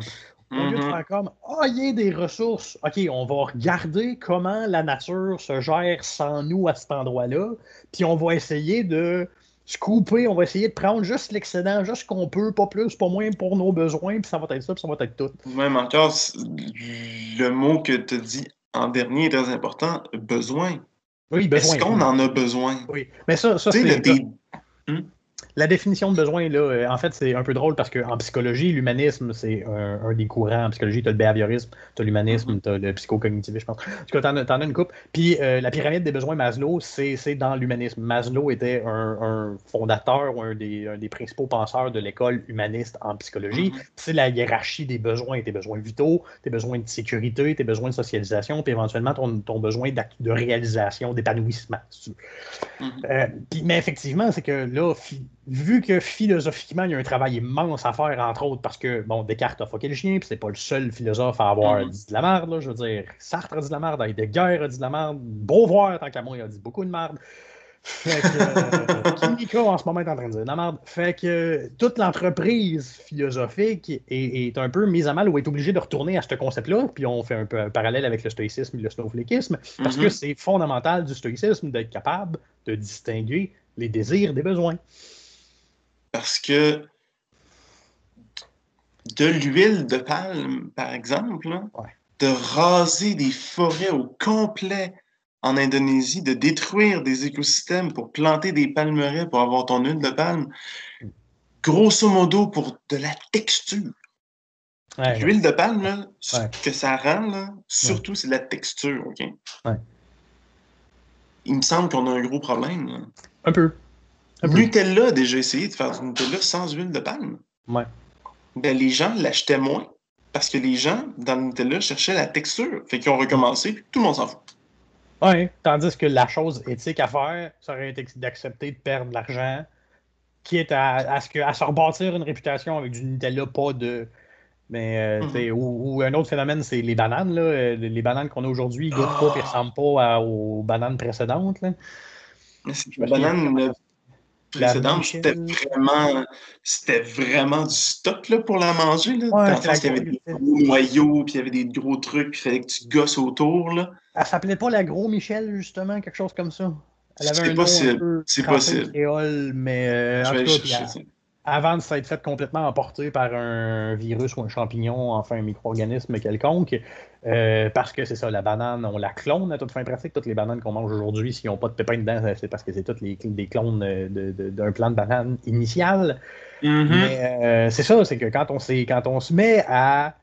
[SPEAKER 2] Au lieu de mm-hmm. faire comme aïe des ressources, OK, on va regarder comment la nature se gère sans nous à cet endroit-là, puis on va essayer de se couper, on va essayer de prendre juste l'excédent, juste ce qu'on peut, pas plus, pas moins pour nos besoins, puis ça va être ça, puis ça va être tout.
[SPEAKER 1] Même encore, le mot que tu as dit en dernier est très important, besoin.
[SPEAKER 2] Oui, besoin.
[SPEAKER 1] Est-ce qu'on en a besoin?
[SPEAKER 2] Oui, mais ça, ça c'est... La définition de besoin, là, euh, en fait, c'est un peu drôle parce qu'en psychologie, l'humanisme, c'est un, des courants. En psychologie, tu as le behaviorisme, tu as l'humanisme, mm-hmm. tu as le psychocognitif, je pense. En tout cas, tu en, as une coupe. Puis euh, la pyramide des besoins Maslow, c'est dans l'humanisme. Maslow était un, fondateur ou un des, principaux penseurs de l'école humaniste en psychologie. Mm-hmm. C'est la hiérarchie des besoins, tes besoins vitaux, tes besoins de sécurité, tes besoins de socialisation, puis éventuellement ton, ton besoin de réalisation, d'épanouissement. Mm-hmm. Euh, mais effectivement, c'est que là, vu que philosophiquement, il y a un travail immense à faire, entre autres, parce que, bon, Descartes a fucké le chien, puis c'est pas le seul philosophe à avoir mm-hmm. dit de la merde, là, je veux dire, Sartre a dit de la merde, Heidegger a dit de la merde, Beauvoir, tant qu'à moi, il a dit beaucoup de merde. Fait que euh, en ce moment est en train de dire de la merde. Fait que toute l'entreprise philosophique est, un peu mise à mal ou est obligée de retourner à ce concept-là. Puis on fait un peu un parallèle avec le stoïcisme et le snowflakisme, parce que mm-hmm. c'est fondamental du stoïcisme d'être capable de distinguer les désirs des besoins.
[SPEAKER 1] Parce que de l'huile de palme, par exemple, de raser des forêts au complet en Indonésie, de détruire des écosystèmes pour planter des palmeraies pour avoir ton huile de palme, grosso modo pour de la texture. L'huile de palme, ce que ça rend, surtout, c'est la texture. OK? Il me semble qu'on a un gros problème.
[SPEAKER 2] Un peu.
[SPEAKER 1] Nutella a déjà essayé de faire du Nutella sans huile de palme.
[SPEAKER 2] Ouais.
[SPEAKER 1] Ben, les gens l'achetaient moins parce que les gens, dans le Nutella, cherchaient la texture. Fait qu'ils ont recommencé, puis tout le monde s'en fout.
[SPEAKER 2] Oui, tandis que la chose éthique à faire, ça aurait été d'accepter de perdre de l'argent, qui est à, ce que, à se rebâtir une réputation avec du Nutella, pas de. Mais, euh, mm-hmm. ou, un autre phénomène, c'est les bananes. Là. Les bananes qu'on a aujourd'hui, ils goûtent pas et ressemblent pas aux bananes précédentes. Là.
[SPEAKER 1] Précédente, c'était vraiment, c'était vraiment du stock là, pour la manger. Là. Ouais, il y avait des gros noyaux, puis il y avait des gros trucs, puis il fallait que tu gosses autour. Là.
[SPEAKER 2] Elle s'appelait pas la Gros Michel, justement, quelque chose comme ça?
[SPEAKER 1] C'est possible. C'est possible.
[SPEAKER 2] Créole, mais euh, en tout cas, avant de s'être fait complètement emporter par un virus ou un champignon, enfin un micro-organisme quelconque, euh, parce que c'est ça, la banane, on la clone à toute fin pratique. Toutes les bananes qu'on mange aujourd'hui, s'ils n'ont pas de pépins dedans, c'est parce que c'est toutes les, des clones d'un de, plan de banane initial. Mm-hmm. Mais euh, c'est ça, c'est que quand on, quand on se met à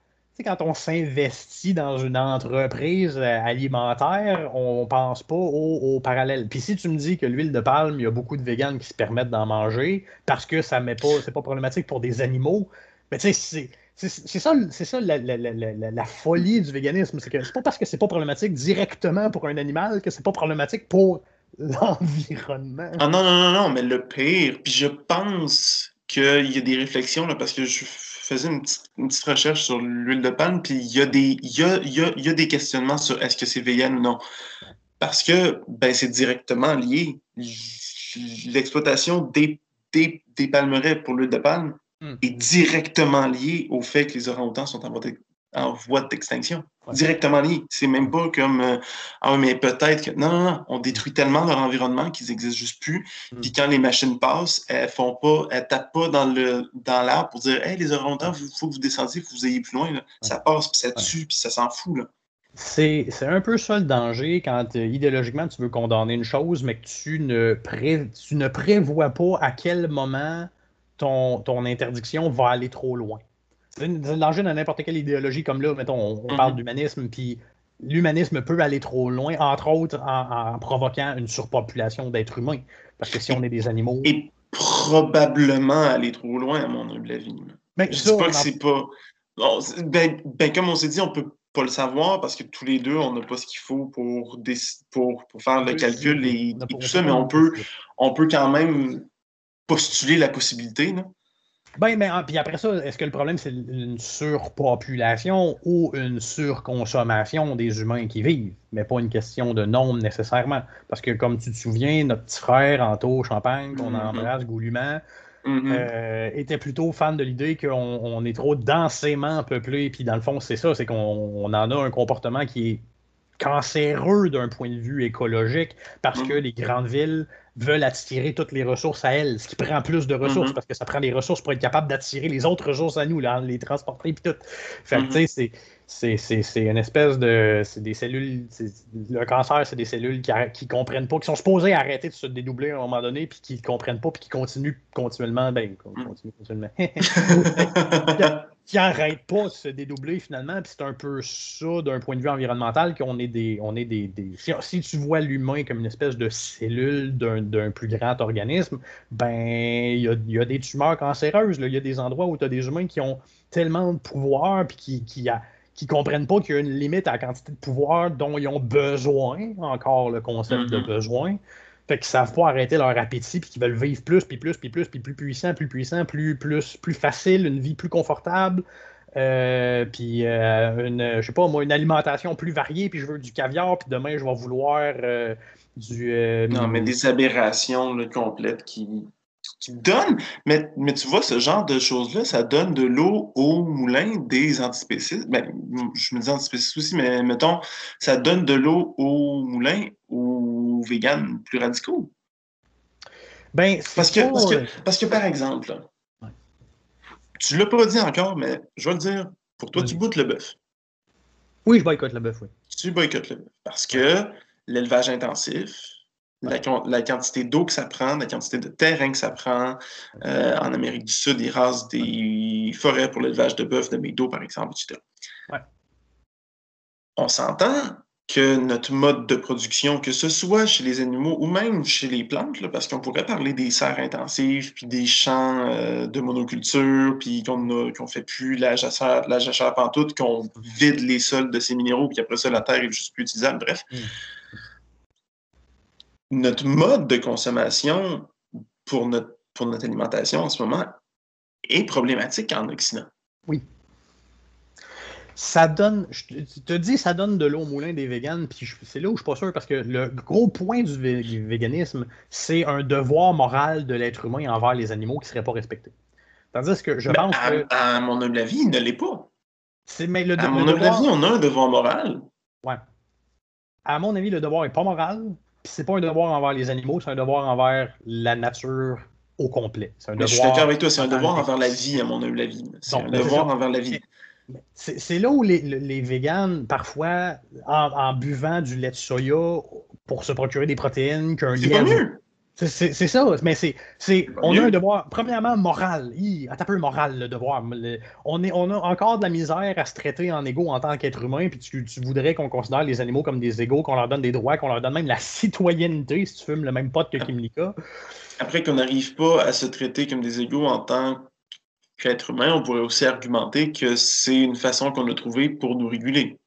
[SPEAKER 2] quand on s'investit dans une entreprise euh, alimentaire, on pense pas au, parallèle. Puis si tu me dis que l'huile de palme, il y a beaucoup de véganes qui se permettent d'en manger parce que ça met pas, c'est pas problématique pour des animaux, mais sais, c'est ça, ça la, folie du véganisme. C'est que c'est pas parce que c'est pas problématique directement pour un animal que c'est pas problématique pour l'environnement.
[SPEAKER 1] Ah non, non, non, non, mais le pire, puis je pense qu'il y a des réflexions, là, parce que je faisais une petite, recherche sur l'huile de palme, puis il y, a des, y a, il, y a, des questionnements sur est-ce que c'est vegan ou non. Parce que ben, c'est directement lié. L'exploitation des, des, des palmeraies pour l'huile de palme hmm. est directement liée au fait que les orang-outans sont en en voie d'extinction. Directement lié. C'est même pas comme euh, Ah, mais peut-être que. Non, non, non. On détruit tellement leur environnement qu'ils n'existent juste plus. Mm. Puis quand les machines passent, elles font pas, elles tapent pas dans le dans l'arbre pour dire Hey, les orang il faut que vous descendiez, il faut que vous ayez plus loin. Ça passe, puis ça tue, puis ça s'en fout. Là.
[SPEAKER 2] C'est, un peu ça le danger quand euh, idéologiquement tu veux condamner une chose, mais que tu ne, tu ne prévois pas à quel moment ton, ton interdiction va aller trop loin. C'est le danger dans n'importe quelle idéologie, comme là, mettons, on, mhm. parle d'humanisme, puis l'humanisme peut aller trop loin, entre autres en, provoquant une surpopulation d'êtres humains. Parce que si on est des animaux.
[SPEAKER 1] Et probablement aller trop loin, à mon humble avis. Mais ben, je dis pas que c'est pas. Ben, ben, comme on s'est dit, on peut pas le savoir parce que tous les deux, on n'a pas ce qu'il faut pour, pour, pour, faire le calcul et, tout ça, mais on peut, on peut quand même postuler la possibilité. Là.
[SPEAKER 2] Ben, mais puis après ça, est-ce que le problème, c'est une surpopulation ou une surconsommation des humains qui vivent, mais pas une question de nombre nécessairement? Parce que, comme tu te souviens, notre petit frère, Anto Champagne, qu'on mm-hmm. embrasse goulûment, mm-hmm. euh, était plutôt fan de l'idée qu'on est trop densément peuplé, puis dans le fond, c'est ça, c'est qu'on en a un comportement qui est cancéreux d'un point de vue écologique parce que mm-hmm. les grandes villes veulent attirer toutes les ressources à elles, ce qui prend plus de ressources mm-hmm. parce que ça prend des ressources pour être capable d'attirer les autres ressources à nous, là, les transporter et tout. Fait que, tu sais, c'est une espèce de. C'est des cellules. Le cancer, c'est des cellules qui, qui comprennent pas, qui sont supposées arrêter de se dédoubler à un moment donné, puis qui ne comprennent pas, puis qui continuent continuellement. Ben, continuent continuellement. qui n'arrête pas de se dédoubler finalement. Puis c'est un peu ça d'un point de vue environnemental qu'on est des. On est des, Si, tu vois l'humain comme une espèce de cellule d'un plus grand organisme, ben il y a, des tumeurs cancéreuses. Il y a des endroits où tu as des humains qui ont tellement de pouvoir puis qui, qui, qui comprennent pas qu'il y a une limite à la quantité de pouvoir dont ils ont besoin, encore le concept de mm-hmm. besoin. Fait qu'ils savent pas arrêter leur appétit, puis qu'ils veulent vivre plus, puis plus, puis plus, puis plus puissant, plus puissant, plus, plus, plus facile, une vie plus confortable. Euh, puis euh, une, je sais pas moi, une alimentation plus variée, puis je veux du caviar, puis demain je vais vouloir euh, du.
[SPEAKER 1] non, mais des aberrations complètes qui, qui donne, mais, mais tu vois, ce genre de choses-là, ça donne de l'eau au moulin des antispécistes. Ben, je me dis antispécistes aussi, mais mettons, ça donne de l'eau au moulin véganes plus radicaux?
[SPEAKER 2] Ben,
[SPEAKER 1] parce, que, parce, que, parce que, par exemple, tu l'as pas dit encore, mais je vais le dire, pour toi, tu goûtes le bœuf.
[SPEAKER 2] Oui, je boycotte le bœuf, oui.
[SPEAKER 1] Tu boycottes le bœuf. Parce que l'élevage intensif, la, quantité d'eau que ça prend, la quantité de terrain que ça prend. Euh, en Amérique du Sud, ils rasent des forêts pour l'élevage de bœuf, de médots, par exemple, etc. On s'entend que notre mode de production, que ce soit chez les animaux ou même chez les plantes, parce qu'on pourrait parler des serres intensives, puis des champs euh, de monoculture, puis qu'on ne fait plus la jachère, la jachère pantoute, qu'on vide les sols de ces minéraux, puis après ça, la terre est juste plus utilisable. Bref. Mm notre mode de consommation pour notre, pour notre alimentation en ce moment est problématique en Occident.
[SPEAKER 2] Oui. Ça donne, je te dis, ça donne de l'eau au moulin des véganes, puis c'est là où je suis pas sûr, parce que le gros point du véganisme, c'est un devoir moral de l'être humain envers les animaux qui ne seraient pas respectés. Tandis que je ben, pense
[SPEAKER 1] à,
[SPEAKER 2] que.
[SPEAKER 1] À mon humble avis, il ne l'est pas.
[SPEAKER 2] Mais le,
[SPEAKER 1] à mon humble avis, on a un devoir moral.
[SPEAKER 2] Ouais. À mon avis, le devoir n'est pas moral, c'est pas un devoir envers les animaux, c'est un devoir envers la nature au complet.
[SPEAKER 1] je suis d'accord avec toi, c'est un devoir envers la vie, à mon humble avis. C'est un devoir envers la vie.
[SPEAKER 2] C'est là où les, les véganes, parfois, en, buvant du lait de soya pour se procurer des protéines, qu'un
[SPEAKER 1] lièvre.
[SPEAKER 2] C'est ça, mais c'est, on a un devoir, premièrement, moral. un peu moral, le devoir. on, est, on a encore de la misère à se traiter en égaux en tant qu'être humain, puis tu, voudrais qu'on considère les animaux comme des égaux, qu'on leur donne des droits, qu'on leur donne même la citoyenneté si tu fumes le même pote que Kimlika.
[SPEAKER 1] Après qu'on n'arrive pas à se traiter comme des égaux en tant qu'être humain, on pourrait aussi argumenter que c'est une façon qu'on a trouvée pour nous réguler.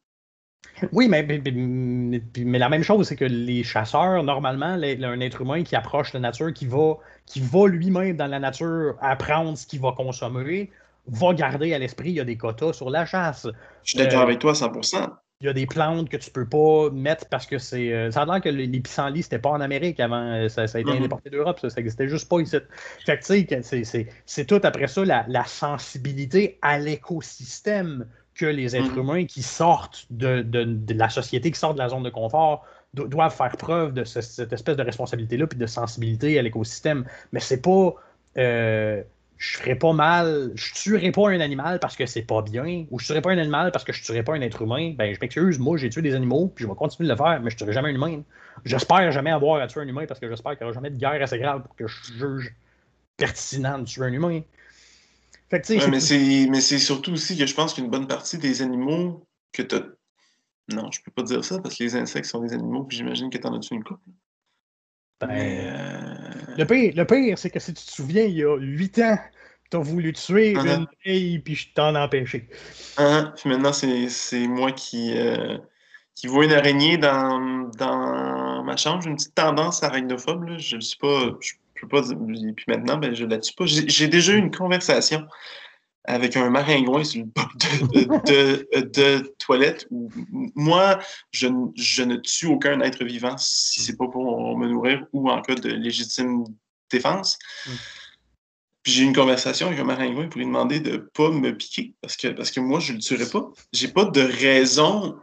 [SPEAKER 2] Oui, mais, mais, la même chose, c'est que les chasseurs, normalement, un être humain qui approche la nature, qui va, qui va lui-même dans la nature apprendre ce qu'il va consommer, va garder à l'esprit, il y a des quotas sur la chasse.
[SPEAKER 1] Je suis d'accord euh, avec toi à 100%.
[SPEAKER 2] Il y a des plantes que tu peux pas mettre parce que c'est. Euh, ça a l'air que les pissenlits, c'était pas en Amérique avant. Euh, ça, a été mm-hmm. importé d'Europe, ça, n'existait juste pas ici. Fait que, tu sais, c'est tout après ça la, sensibilité à l'écosystème que les êtres mm-hmm. humains qui sortent de, la société, qui sortent de la zone de confort, doivent faire preuve de cette espèce de responsabilité-là puis de sensibilité à l'écosystème. Mais c'est pas je ferais pas mal, je tuerais pas un animal parce que c'est pas bien, ou je tuerais pas un animal parce que je tuerais pas un être humain, ben je m'excuse, moi j'ai tué des animaux, puis je vais continuer de le faire, mais je tuerai jamais un humain. J'espère jamais avoir à tuer un humain parce que j'espère qu'il n'y aura jamais de guerre assez grave pour que je juge pertinent de tuer un humain.
[SPEAKER 1] Fait mais c'est surtout aussi que je pense qu'une bonne partie des animaux que tu Non, je peux pas dire ça parce que les insectes sont des animaux, puis j'imagine que tu en as tué une couple.
[SPEAKER 2] Ben, euh, le pire, le pire c'est que si tu te souviens, il y a huit ans, tu as voulu tuer uh-huh. une fille, puis je t'en ai empêché.
[SPEAKER 1] Uh-huh. Puis maintenant, c'est moi qui, euh, qui vois une araignée dans, dans ma chambre. J'ai une petite tendance arachnophobe. Là. Je ne suis pas. Je peux pas. Puis maintenant, ben, je ne la tue pas. J'ai déjà eu une conversation avec un maringouin sur le bord de, de, toilette. Moi, je, je, ne tue aucun être vivant si c'est pas pour me nourrir ou en cas de légitime défense. Mm. Puis j'ai eu une conversation avec un maringouin pour lui demander de ne pas me piquer parce que, parce que moi, je ne le tuerais pas. J'ai pas de raison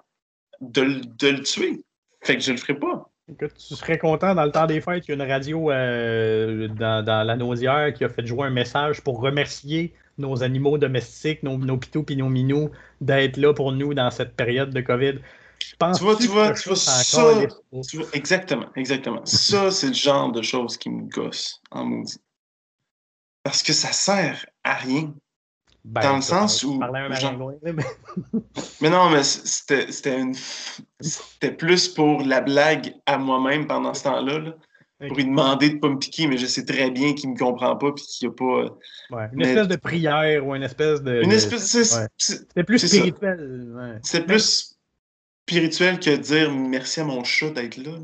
[SPEAKER 1] de, de, le tuer. Fait que je le ferai pas.
[SPEAKER 2] Écoute, tu serais content dans le temps des fêtes, il y a une radio euh, dans, dans, la nausière qui a fait jouer un message pour remercier nos animaux domestiques, nos, nos pitous et nos minous, d'être là pour nous dans cette période de COVID.
[SPEAKER 1] tu vois, tu vois, tu vois, ça, exactement, exactement. ça, c'est le genre de choses qui me gosse en maudit. Parce que ça sert à rien. Ben, dans le sens où. mais non, mais c'était une... C'était plus pour la blague à moi-même pendant ce temps-là. Là pour lui demander de ne pas me piquer, mais je sais très bien qu'il ne me comprend pas et qu'il n'y a pas.
[SPEAKER 2] Ouais, une espèce de prière ou une espèce de.
[SPEAKER 1] Une espèce.
[SPEAKER 2] C'est plus spirituel.
[SPEAKER 1] C'est plus spirituel que dire merci à mon chat d'être là.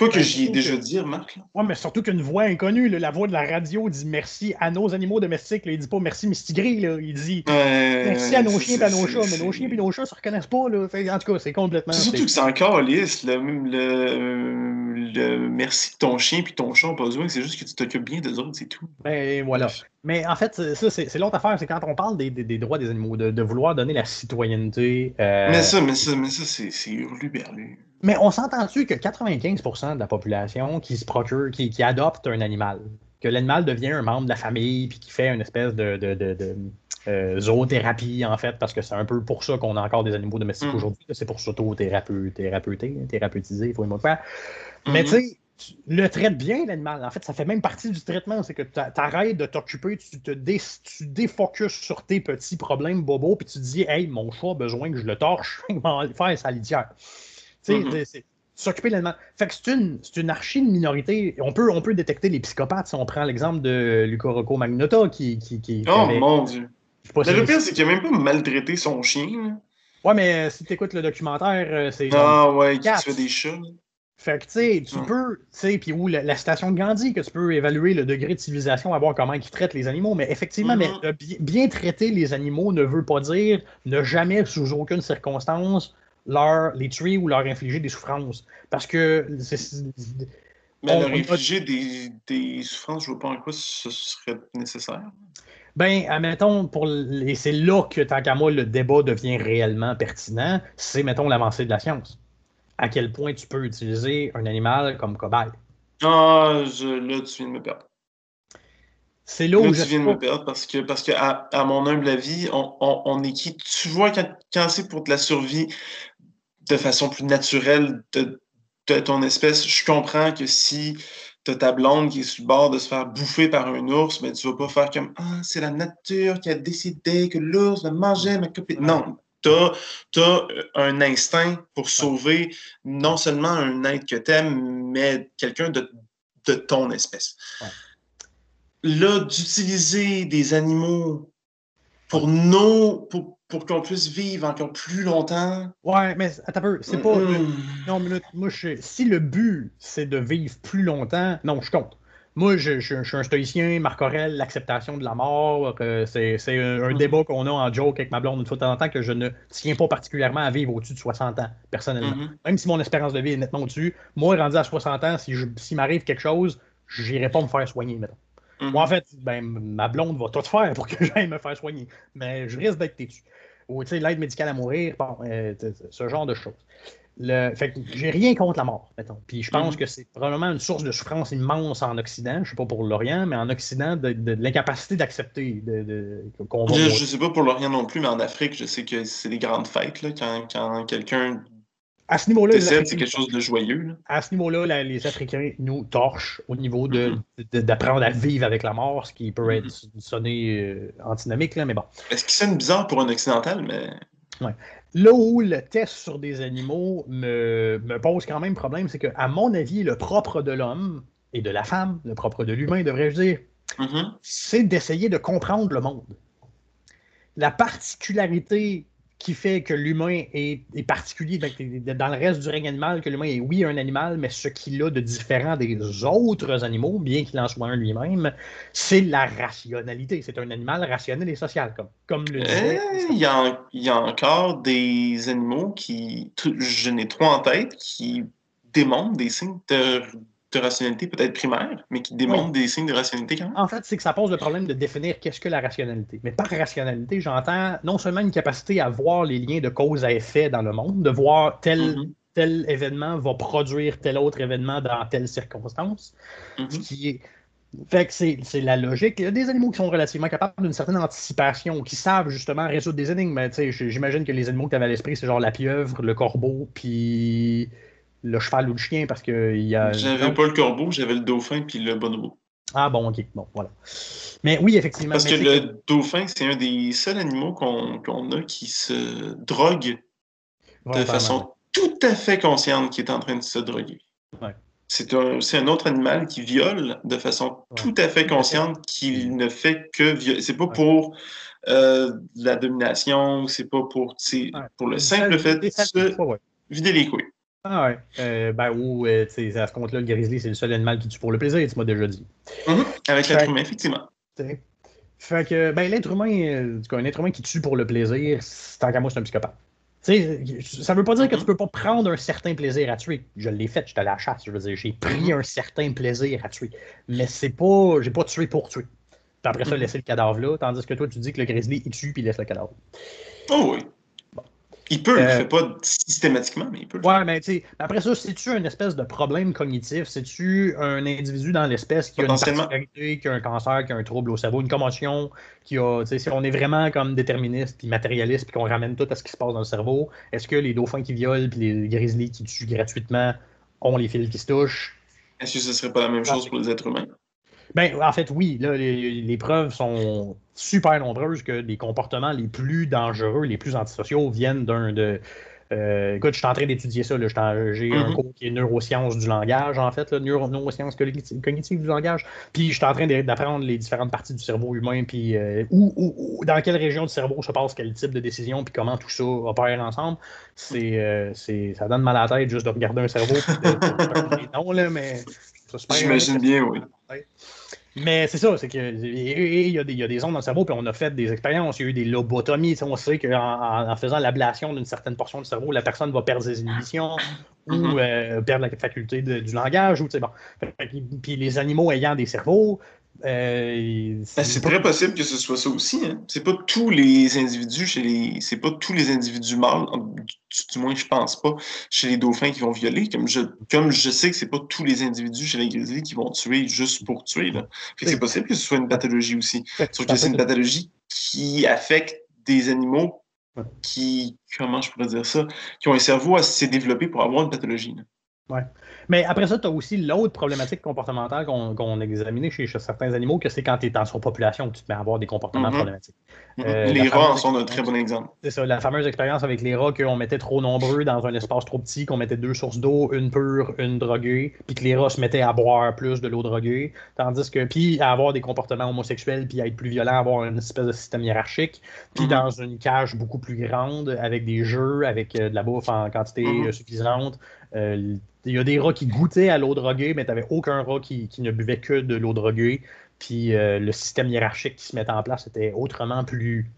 [SPEAKER 1] Quoi que j'y ai déjà dit, Marc.
[SPEAKER 2] Oui, mais surtout qu'une voix inconnue, la voix de la radio dit merci à nos animaux domestiques. Là. Il dit pas merci Mistigris, il dit merci à nos chiens et à nos chats. Mais nos chiens et nos chats ne se reconnaissent pas. Là. en tout cas, c'est complètement.
[SPEAKER 1] Surtout que c'est encore lisse. Le, le, le, merci de ton chien et ton chat pas besoin. C'est juste que tu t'occupes bien des autres, c'est tout.
[SPEAKER 2] Ben voilà. Mais en fait, ça, c'est l'autre affaire, c'est quand on parle des, des, droits des animaux, de, vouloir donner la citoyenneté.
[SPEAKER 1] Euh, mais ça, mais ça, mais ça, c'est hurlu-berlu.
[SPEAKER 2] Mais on s'entend-tu que 95% de la population qui se procure, qui, qui adopte un animal, que l'animal devient un membre de la famille, puis qui fait une espèce de, de, de, de euh, zoothérapie, en fait, parce que c'est un peu pour ça qu'on a encore des animaux domestiques mm. aujourd'hui. C'est pour s'auto-thérapeuter, thérapeutiser, il faut le faire. Mais tu sais, le traite bien, l'animal. En fait, ça fait même partie du traitement. C'est que tu arrêtes de t'occuper, tu te dé, tu défocuses sur tes petits problèmes bobos, puis tu te dis, hey, mon chat a besoin que je le torche, il va faire sa litière. Mm-hmm. s'occuper de l'animal. Fait que c'est une, une archi minorité. On peut, on peut détecter les psychopathes si on prend l'exemple de Luca Rocco Magnota qui. qui, qui
[SPEAKER 1] oh mon dieu. le pire, c'est qu'il n'a même pas maltraité son chien.
[SPEAKER 2] Ouais, mais si tu écoutes le documentaire, euh, c'est.
[SPEAKER 1] Ah ouais, qui fait des chats.
[SPEAKER 2] Fait que, tu sais, tu peux, tu sais, puis où la, station de Gandhi, que tu peux évaluer le degré de civilisation, à voir comment ils traitent les animaux, mais effectivement, mais mm-hmm. bien traiter les animaux ne veut pas dire ne jamais, sous aucune circonstance, leur, les tuer ou leur infliger des souffrances. Parce que.
[SPEAKER 1] mais leur infliger des, des, souffrances, je ne vois pas en quoi ce serait nécessaire.
[SPEAKER 2] Ben, admettons, pour et c'est là que, tant qu'à moi, le débat devient réellement pertinent, c'est, mettons, l'avancée de la science à quel point tu peux utiliser un animal comme cobaye.
[SPEAKER 1] Ah, je, là, tu viens de me perdre.
[SPEAKER 2] C'est là, où
[SPEAKER 1] tu viens de me perdre parce que, parce que à, mon humble avis, on, on, est qui? Tu vois, quand, quand c'est pour de la survie de façon plus naturelle de, ton espèce, je comprends que si tu as ta blonde qui est sur le bord de se faire bouffer par un ours, mais tu vas pas faire comme Ah, c'est la nature qui a décidé que l'ours va manger ma copine. Non, tu as, un instinct pour sauver non seulement un être que tu aimes, mais quelqu'un de, ton espèce. Là, d'utiliser des animaux pour nos, pour qu'on puisse vivre encore plus longtemps.
[SPEAKER 2] Ouais, mais attends un peu, c'est pas. Non, minute. Moi, si le but, c'est de vivre plus longtemps, non, je compte. Moi, je, suis un stoïcien, Marc Aurel, l'acceptation de la mort, euh, c'est un, débat qu'on a en joke avec ma blonde une fois de temps en temps que je ne tiens pas particulièrement à vivre au-dessus de 60 ans, personnellement. Même si mon espérance de vie est nettement au-dessus, moi, rendu à 60 ans, si s'il m'arrive quelque chose, je n'irai pas me faire soigner, mettons. Moi, en mm-hmm. fait, ben, ma blonde va tout faire pour que j'aille me faire soigner, mais je risque d'être têtu. Ou l'aide médicale à mourir, bon, euh, ce genre de choses. Le... Fait que j'ai rien contre la mort, mettons. Puis je pense mm-hmm. que c'est probablement une source de souffrance immense en Occident. Je sais pas pour l'Orient, mais en Occident, de, l'incapacité d'accepter de,
[SPEAKER 1] qu'on va. Je, je, sais pas pour l'Orient non plus, mais en Afrique, je sais que c'est des grandes fêtes là, quand, quand quelqu'un
[SPEAKER 2] à ce niveau-là,
[SPEAKER 1] c'est quelque chose de joyeux.
[SPEAKER 2] À ce niveau-là, les Africains nous torchent au niveau mm-hmm. d'apprendre à vivre avec la mort, ce qui peut être mm-hmm. sonné euh, antinomique, là, mais bon.
[SPEAKER 1] Est-ce qui sonne bizarre pour un occidental, mais.
[SPEAKER 2] Ouais. Là où le test sur des animaux me, pose quand même problème, c'est que, à mon avis, le propre de l'homme et de la femme, le propre de l'humain, devrais-je dire, mm-hmm. c'est d'essayer de comprendre le monde. La particularité qui fait que l'humain est, particulier dans le reste du règne animal, que l'humain est, oui, un animal, mais ce qu'il a de différent des autres animaux, bien qu'il en soit un lui-même, c'est la rationalité. C'est un animal rationnel et social, comme, comme le
[SPEAKER 1] disait. Eh, il y, a, il y a encore des animaux qui, je n'ai trois en tête, qui démontrent des signes de de rationalité peut-être primaire, mais qui démontre des signes de rationalité quand même.
[SPEAKER 2] En fait, c'est que ça pose le problème de définir qu'est-ce que la rationalité. Mais par rationalité, j'entends non seulement une capacité à voir les liens de cause à effet dans le monde, de voir tel, mm-hmm. tel événement va produire tel autre événement dans telle circonstance, ce mm-hmm. qui est fait que c'est la logique. Il y a des animaux qui sont relativement capables d'une certaine anticipation, qui savent justement résoudre des énigmes. J'imagine que les animaux que tu avais à l'esprit, c'est genre la pieuvre, le corbeau, puis le cheval ou le chien parce que il y a.
[SPEAKER 1] J'avais pas le corbeau, j'avais le dauphin puis le bonobo.
[SPEAKER 2] Ah bon, ok, bon, voilà. Mais oui, effectivement.
[SPEAKER 1] Parce que le dauphin, c'est un des seuls animaux qu'on a qui se drogue de façon tout à fait consciente qui est en train de se droguer. Ouais. C'est un, un, autre animal qui viole de façon tout à fait consciente qu'il ne fait que violer. C'est pas pour euh, la domination, c'est pas pour, pour le simple fait de se vider les couilles.
[SPEAKER 2] Ah ouais. Euh, ben, ou, euh, à ce compte-là, le grizzly, c'est le seul animal qui tue pour le plaisir, tu m'as déjà dit.
[SPEAKER 1] Mm-hmm. Avec l'être humain, effectivement.
[SPEAKER 2] Fait que, ben, l'être humain, euh, un être humain qui tue pour le plaisir, tant qu'à moi, c'est un psychopathe. sais, ça veut pas dire que tu mm-hmm. peux pas prendre un certain plaisir à tuer. Je l'ai fait, j'étais à la chasse. Je veux dire, j'ai pris mm-hmm. un certain plaisir à tuer. Mais c'est pas. J'ai pas tué pour tuer. Puis après ça, laisser le cadavre là. Tandis que toi, tu dis que le grizzly, il tue puis il laisse le cadavre.
[SPEAKER 1] Oh oui. Il peut, il ne le euh, fait pas systématiquement, mais il peut.
[SPEAKER 2] Ouais, mais tu sais, après ça, c'est-tu un espèce de problème cognitif? C'est-tu un individu dans l'espèce qui a une particularité, qui a un cancer, qui a un trouble au cerveau, une commotion, qui a, tu sais, si on est vraiment comme déterministe puis matérialiste puis qu'on ramène tout à ce qui se passe dans le cerveau, est-ce que les dauphins qui violent puis les grizzlies qui tuent gratuitement ont les fils qui se touchent?
[SPEAKER 1] Est-ce que ce serait pas la même chose pour les êtres humains?
[SPEAKER 2] Ben, en fait, oui. Là, les, preuves sont super nombreuses que les comportements les plus dangereux, les plus antisociaux viennent d'un de. Euh, écoute, je suis en train d'étudier ça. J'ai un mm-hmm. cours qui est neurosciences du langage, en fait, là, neurosciences cognitives du langage. Puis je suis en train d'apprendre les différentes parties du cerveau humain, puis euh, où, dans quelle région du cerveau se passe quel type de décision, puis comment tout ça opère ensemble. C'est, euh, ça donne mal à la tête juste de regarder un cerveau. non, là, mais
[SPEAKER 1] J'imagine bien, oui.
[SPEAKER 2] Mais c'est ça, c'est que il y, a des, ondes dans le cerveau, puis on a fait des expériences, il y a eu des lobotomies. On sait qu'en en faisant l'ablation d'une certaine portion du cerveau, la personne va perdre ses inhibitions ou euh, perdre la faculté du langage. Ou, bon. Puis les animaux ayant des cerveaux,
[SPEAKER 1] euh, ben, c'est très possible que ce soit ça aussi. Hein. C'est pas tous les individus chez les. C'est pas tous les individus mâles, du, moins je pense pas, chez les dauphins qui vont violer. Comme je, comme je sais que c'est pas tous les individus chez les grizzlies qui vont tuer juste pour tuer. C'est possible que ce soit une pathologie aussi. Sauf que c'est une pathologie qui affecte des animaux qui. Comment je pourrais dire ça? Qui ont un cerveau assez développé pour avoir une pathologie.
[SPEAKER 2] Ouais. Mais après ça, tu as aussi l'autre problématique comportementale qu'on a examinée chez, certains animaux, que c'est quand tu es en surpopulation que tu te mets à avoir des comportements mm-hmm. problématiques.
[SPEAKER 1] Mm-hmm. Euh, les rats en sont un très bon exemple.
[SPEAKER 2] C'est ça, la fameuse expérience avec les rats qu'on mettait trop nombreux dans un espace trop petit, qu'on mettait deux sources d'eau, une pure, une droguée, puis que les rats se mettaient à boire plus de l'eau droguée, tandis que, puis à avoir des comportements homosexuels, puis à être plus violent, avoir une espèce de système hiérarchique, puis mm-hmm. dans une cage beaucoup plus grande, avec des jeux, avec euh, de la bouffe en quantité euh, suffisante, il y a des rats qui goûtaient à l'eau droguée, mais tu n'avais aucun rat qui, ne buvait que de l'eau droguée. Puis euh, le système hiérarchique qui se mettait en place était autrement plus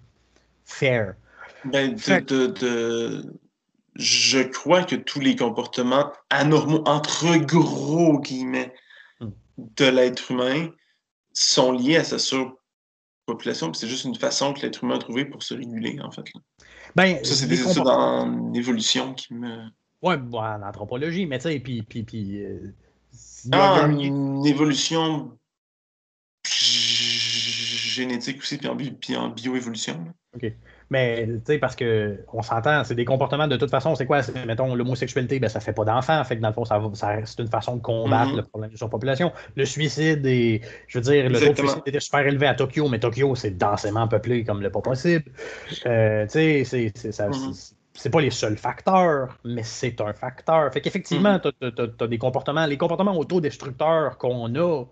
[SPEAKER 2] fair.
[SPEAKER 1] Ben, Je crois que tous les comportements anormaux, entre gros guillemets, hmm. de l'être humain sont liés à sa surpopulation. C'est juste une façon que l'être humain a trouvé pour se réguler, en fait. Ben, ça, c'est des études en évolution qui me.
[SPEAKER 2] Oui, en anthropologie, mais tu sais, puis. puis, puis euh,
[SPEAKER 1] ah, une évolution génétique aussi, puis en, bioévolution.
[SPEAKER 2] OK. Mais, tu sais, parce que on s'entend, c'est des comportements de toute façon, c'est quoi? Mettons, l'homosexualité, ben, ça fait pas d'enfants. Fait que dans le fond, ça, ça c'est une façon de combattre mm-hmm. le problème de surpopulation. Le suicide est, je veux dire, le taux de suicide était super élevé à Tokyo, mais Tokyo, c'est densément peuplé comme le pas possible. Euh, tu sais, c'est, ça, mm-hmm c'est pas les seuls facteurs, mais c'est un facteur. Fait qu'effectivement, mm. tu as, des comportements, les comportements autodestructeurs qu'on a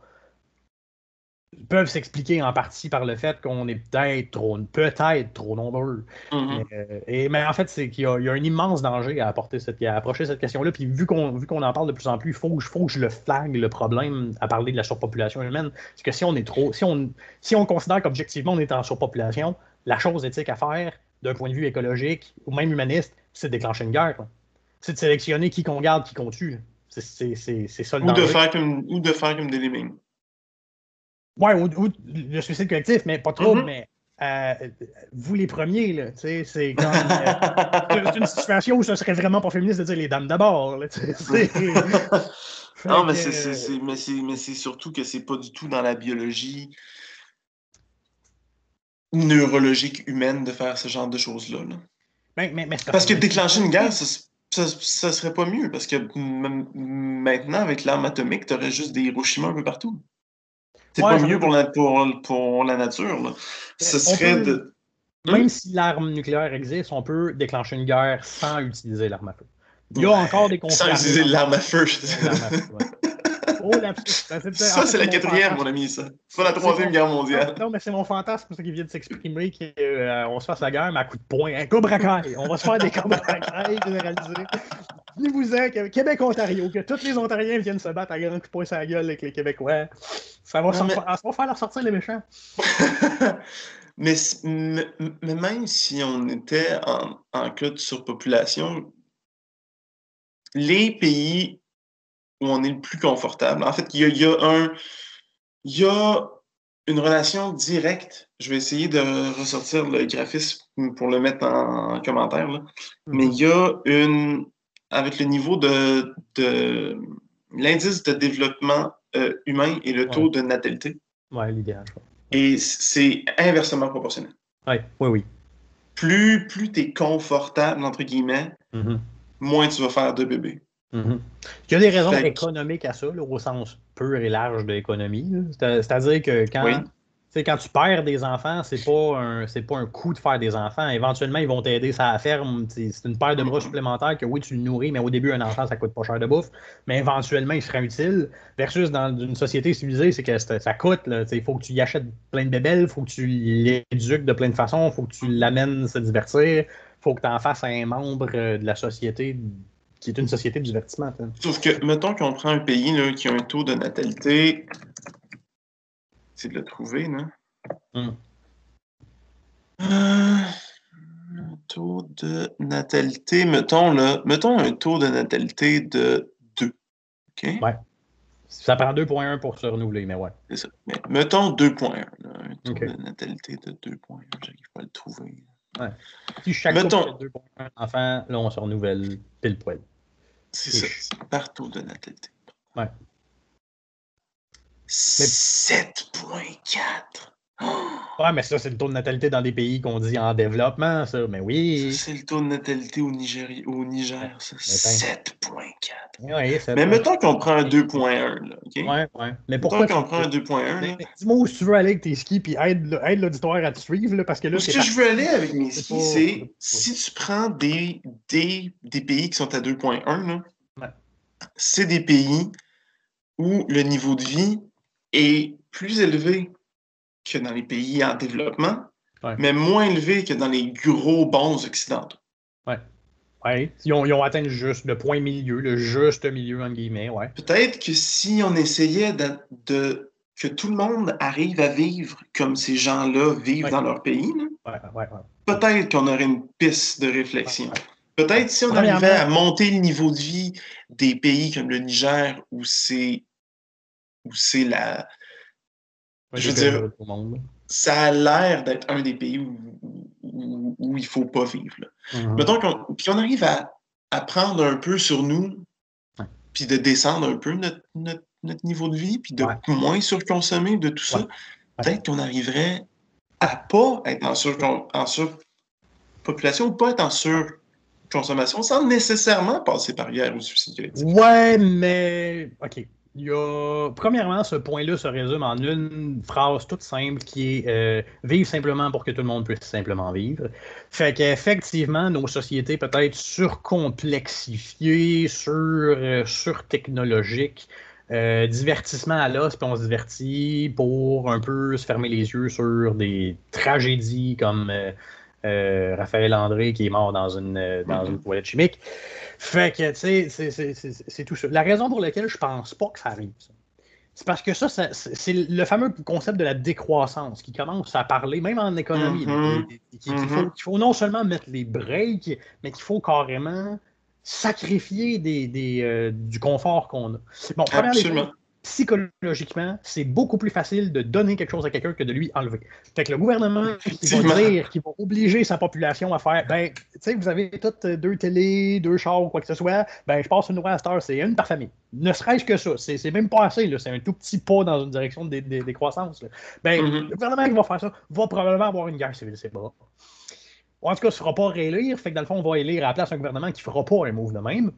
[SPEAKER 2] peuvent s'expliquer en partie par le fait qu'on est peut-être trop, peut-être trop nombreux. Mm-hmm. Euh, et, mais en fait, c'est qu'il y, a un immense danger à, apporter cette, à approcher cette question-là. Puis vu qu'on vu qu'on en parle de plus en plus, il faut, faut, que je le flague le problème à parler de la surpopulation humaine. C'est que si on est trop, si on, si on considère qu'objectivement on est en surpopulation, la chose éthique à faire, d'un point de vue écologique ou même humaniste, c'est de déclencher une guerre. C'est de sélectionner qui qu'on garde, qui qu'on tue. C'est ça le
[SPEAKER 1] ou de, faire comme, ou de faire comme des lemmings.
[SPEAKER 2] Ouais, ou, le suicide collectif, mais pas trop, mm-hmm. mais euh, vous les premiers, là, c'est euh, une situation où ce serait vraiment pas féministe de dire les dames d'abord. non,
[SPEAKER 1] mais c'est surtout que c'est pas du tout dans la biologie neurologique humaine de faire ce genre de choses-là.
[SPEAKER 2] Ben,
[SPEAKER 1] parce que déclencher une guerre, ça, ça, serait pas mieux, parce que maintenant, avec l'arme atomique, tu aurais juste des Hiroshima un peu partout. C'est pas mieux pour la, pour, pour la nature. Là. Ce serait de.
[SPEAKER 2] Même si l'arme nucléaire existe, on peut déclencher une guerre sans utiliser l'arme à feu. Il y a encore des conflits.
[SPEAKER 1] Sans utiliser l'arme à feu. Je Oh, ça, c'est la quatrième, mon ami, ça. C'est pas la troisième guerre mondiale.
[SPEAKER 2] Non, mais c'est mon fantasme, ça qui vient de s'exprimer, qu'on euh, se fasse la guerre, mais à coup de poing. Un Cobra Kai. On va se faire des Cobra Kai généralisés. Venez-vous-en, Québec-Ontario, que tous les Ontariens viennent se battre à grand coup de poing sur la gueule avec les Québécois. Ça va, faire leur sortir les méchants.
[SPEAKER 1] mais, mais, même si on était en, en cas de surpopulation, les pays où on est le plus confortable. En fait, il y a, un, il y a une relation directe. Je vais essayer de ressortir le graphisme pour le mettre en, commentaire. Mais il y a une, avec le niveau de, de l'indice de développement euh, humain et le taux de natalité.
[SPEAKER 2] Oui, l'idéal.
[SPEAKER 1] Et c'est inversement proportionnel.
[SPEAKER 2] Oui, oui, oui.
[SPEAKER 1] Plus, plus tu es confortable, entre guillemets, mm-hmm. moins tu vas faire de bébés.
[SPEAKER 2] Mm-hmm. Il y a des raisons économiques à ça, au sens pur et large de l'économie. C'est-à-dire que quand, quand tu perds des enfants, c'est pas un pas un coût de faire des enfants. Éventuellement, ils vont t'aider ça à la ferme. C'est une paire de bras mm-hmm. supplémentaires que oui, tu le nourris, mais au début, un enfant, ça coûte pas cher de bouffe. Mais éventuellement, il sera utile. Versus dans une société civilisée, c'est que ça coûte. Il faut que tu y achètes plein de bébelles, il faut que tu l'éduques de plein de façons, il faut que tu l'amènes se divertir, il faut que tu en fasses un membre euh, de la société qui est une société de divertissement.
[SPEAKER 1] Sauf que, mettons qu'on prend un pays là, qui a un taux de natalité. C'est de le trouver, non? un hmm. euh, taux de natalité, mettons, là, mettons un taux de natalité de 2. OK?
[SPEAKER 2] Ouais. Ça prend 2.1 pour se renouveler, mais ouais.
[SPEAKER 1] C'est ça. Mais mettons 2.1. Un taux de natalité de 2.1. J'arrive pas à le trouver.
[SPEAKER 2] Ouais. Si chaque mettons... 2.1 enfant, là, on se renouvelle pile poil.
[SPEAKER 1] C'est ça, c'est partout de natalité.
[SPEAKER 2] Ouais.
[SPEAKER 1] 7.4.
[SPEAKER 2] Ouais, mais ça, c'est le taux de natalité dans des pays qu'on dit en développement, ça. Mais oui.
[SPEAKER 1] C'est le taux de natalité au, Niger, au Niger, ça. 7,4. mais mettons qu'on prend un 2,1. OK?
[SPEAKER 2] Ouais, ouais. Mais pourquoi
[SPEAKER 1] qu'on prend un 2,1.
[SPEAKER 2] Dis-moi où tu veux aller avec tes skis, puis aide, aide l'auditoire à te suivre, là, parce que là.
[SPEAKER 1] Ce que je veux aller avec mes skis, c'est si tu prends des, des, des, pays qui sont à 2,1, c'est des pays où le niveau de vie est plus élevé que dans les pays en développement, mais moins élevé que dans les gros bons occidentaux.
[SPEAKER 2] Ouais. Ouais. Ils ont, ils ont, atteint juste le point milieu, le juste milieu, en guillemets, ouais.
[SPEAKER 1] Peut-être que si on essayait de, que tout le monde arrive à vivre comme ces gens-là vivent dans leur pays, peut-être qu'on aurait une piste de réflexion. Peut-être si on arrivait à monter le niveau de vie des pays comme le Niger, où c'est où c'est la, je veux dire, ça a l'air d'être un des pays où, où, il ne faut pas vivre. Mm-hmm. Mettons qu'on arrive à, à, prendre un peu sur nous, puis de descendre un peu notre, notre, niveau de vie, puis de moins surconsommer de tout ça, peut-être qu'on arriverait à pas être en, sur, en surpopulation ou pas être en surconsommation sans nécessairement passer par guerre ou suicide
[SPEAKER 2] Ouais, mais OK. Il y a, premièrement, ce point-là se résume en une phrase toute simple qui est euh, vivre simplement pour que tout le monde puisse simplement vivre. Fait qu'effectivement, nos sociétés peut-être surcomplexifiées, sur, euh, surtechnologiques, euh, divertissement à l'os, puis on se divertit pour un peu se fermer les yeux sur des tragédies comme Raphaël André qui est mort dans une, dans une toilette chimique. Fait que, tu sais, c'est tout ça. La raison pour laquelle je pense pas que ça arrive, c'est parce que ça, c'est le fameux concept de la décroissance qui commence à parler, même en économie, mm-hmm. qu'il mm-hmm. faut, non seulement mettre les breaks, mais qu'il faut carrément sacrifier des, euh, du confort qu'on a. Bon, psychologiquement, c'est beaucoup plus facile de donner quelque chose à quelqu'un que de lui enlever. Fait que le gouvernement qui va dire, qui va obliger sa population à faire, ben, tu sais, vous avez toutes deux télés, deux chars ou quoi que ce soit, ben, je passe une nouvelle star, c'est une par famille. Ne serait-ce que ça. C'est même pas assez, c'est un tout petit pas dans une direction de décroissance. Ben, mm-hmm. le gouvernement qui va faire ça va probablement avoir une guerre civile, c'est pas. En tout cas, ne se fera pas réélire, fait que dans le fond, on va élire à la place un gouvernement qui fera pas un move de même.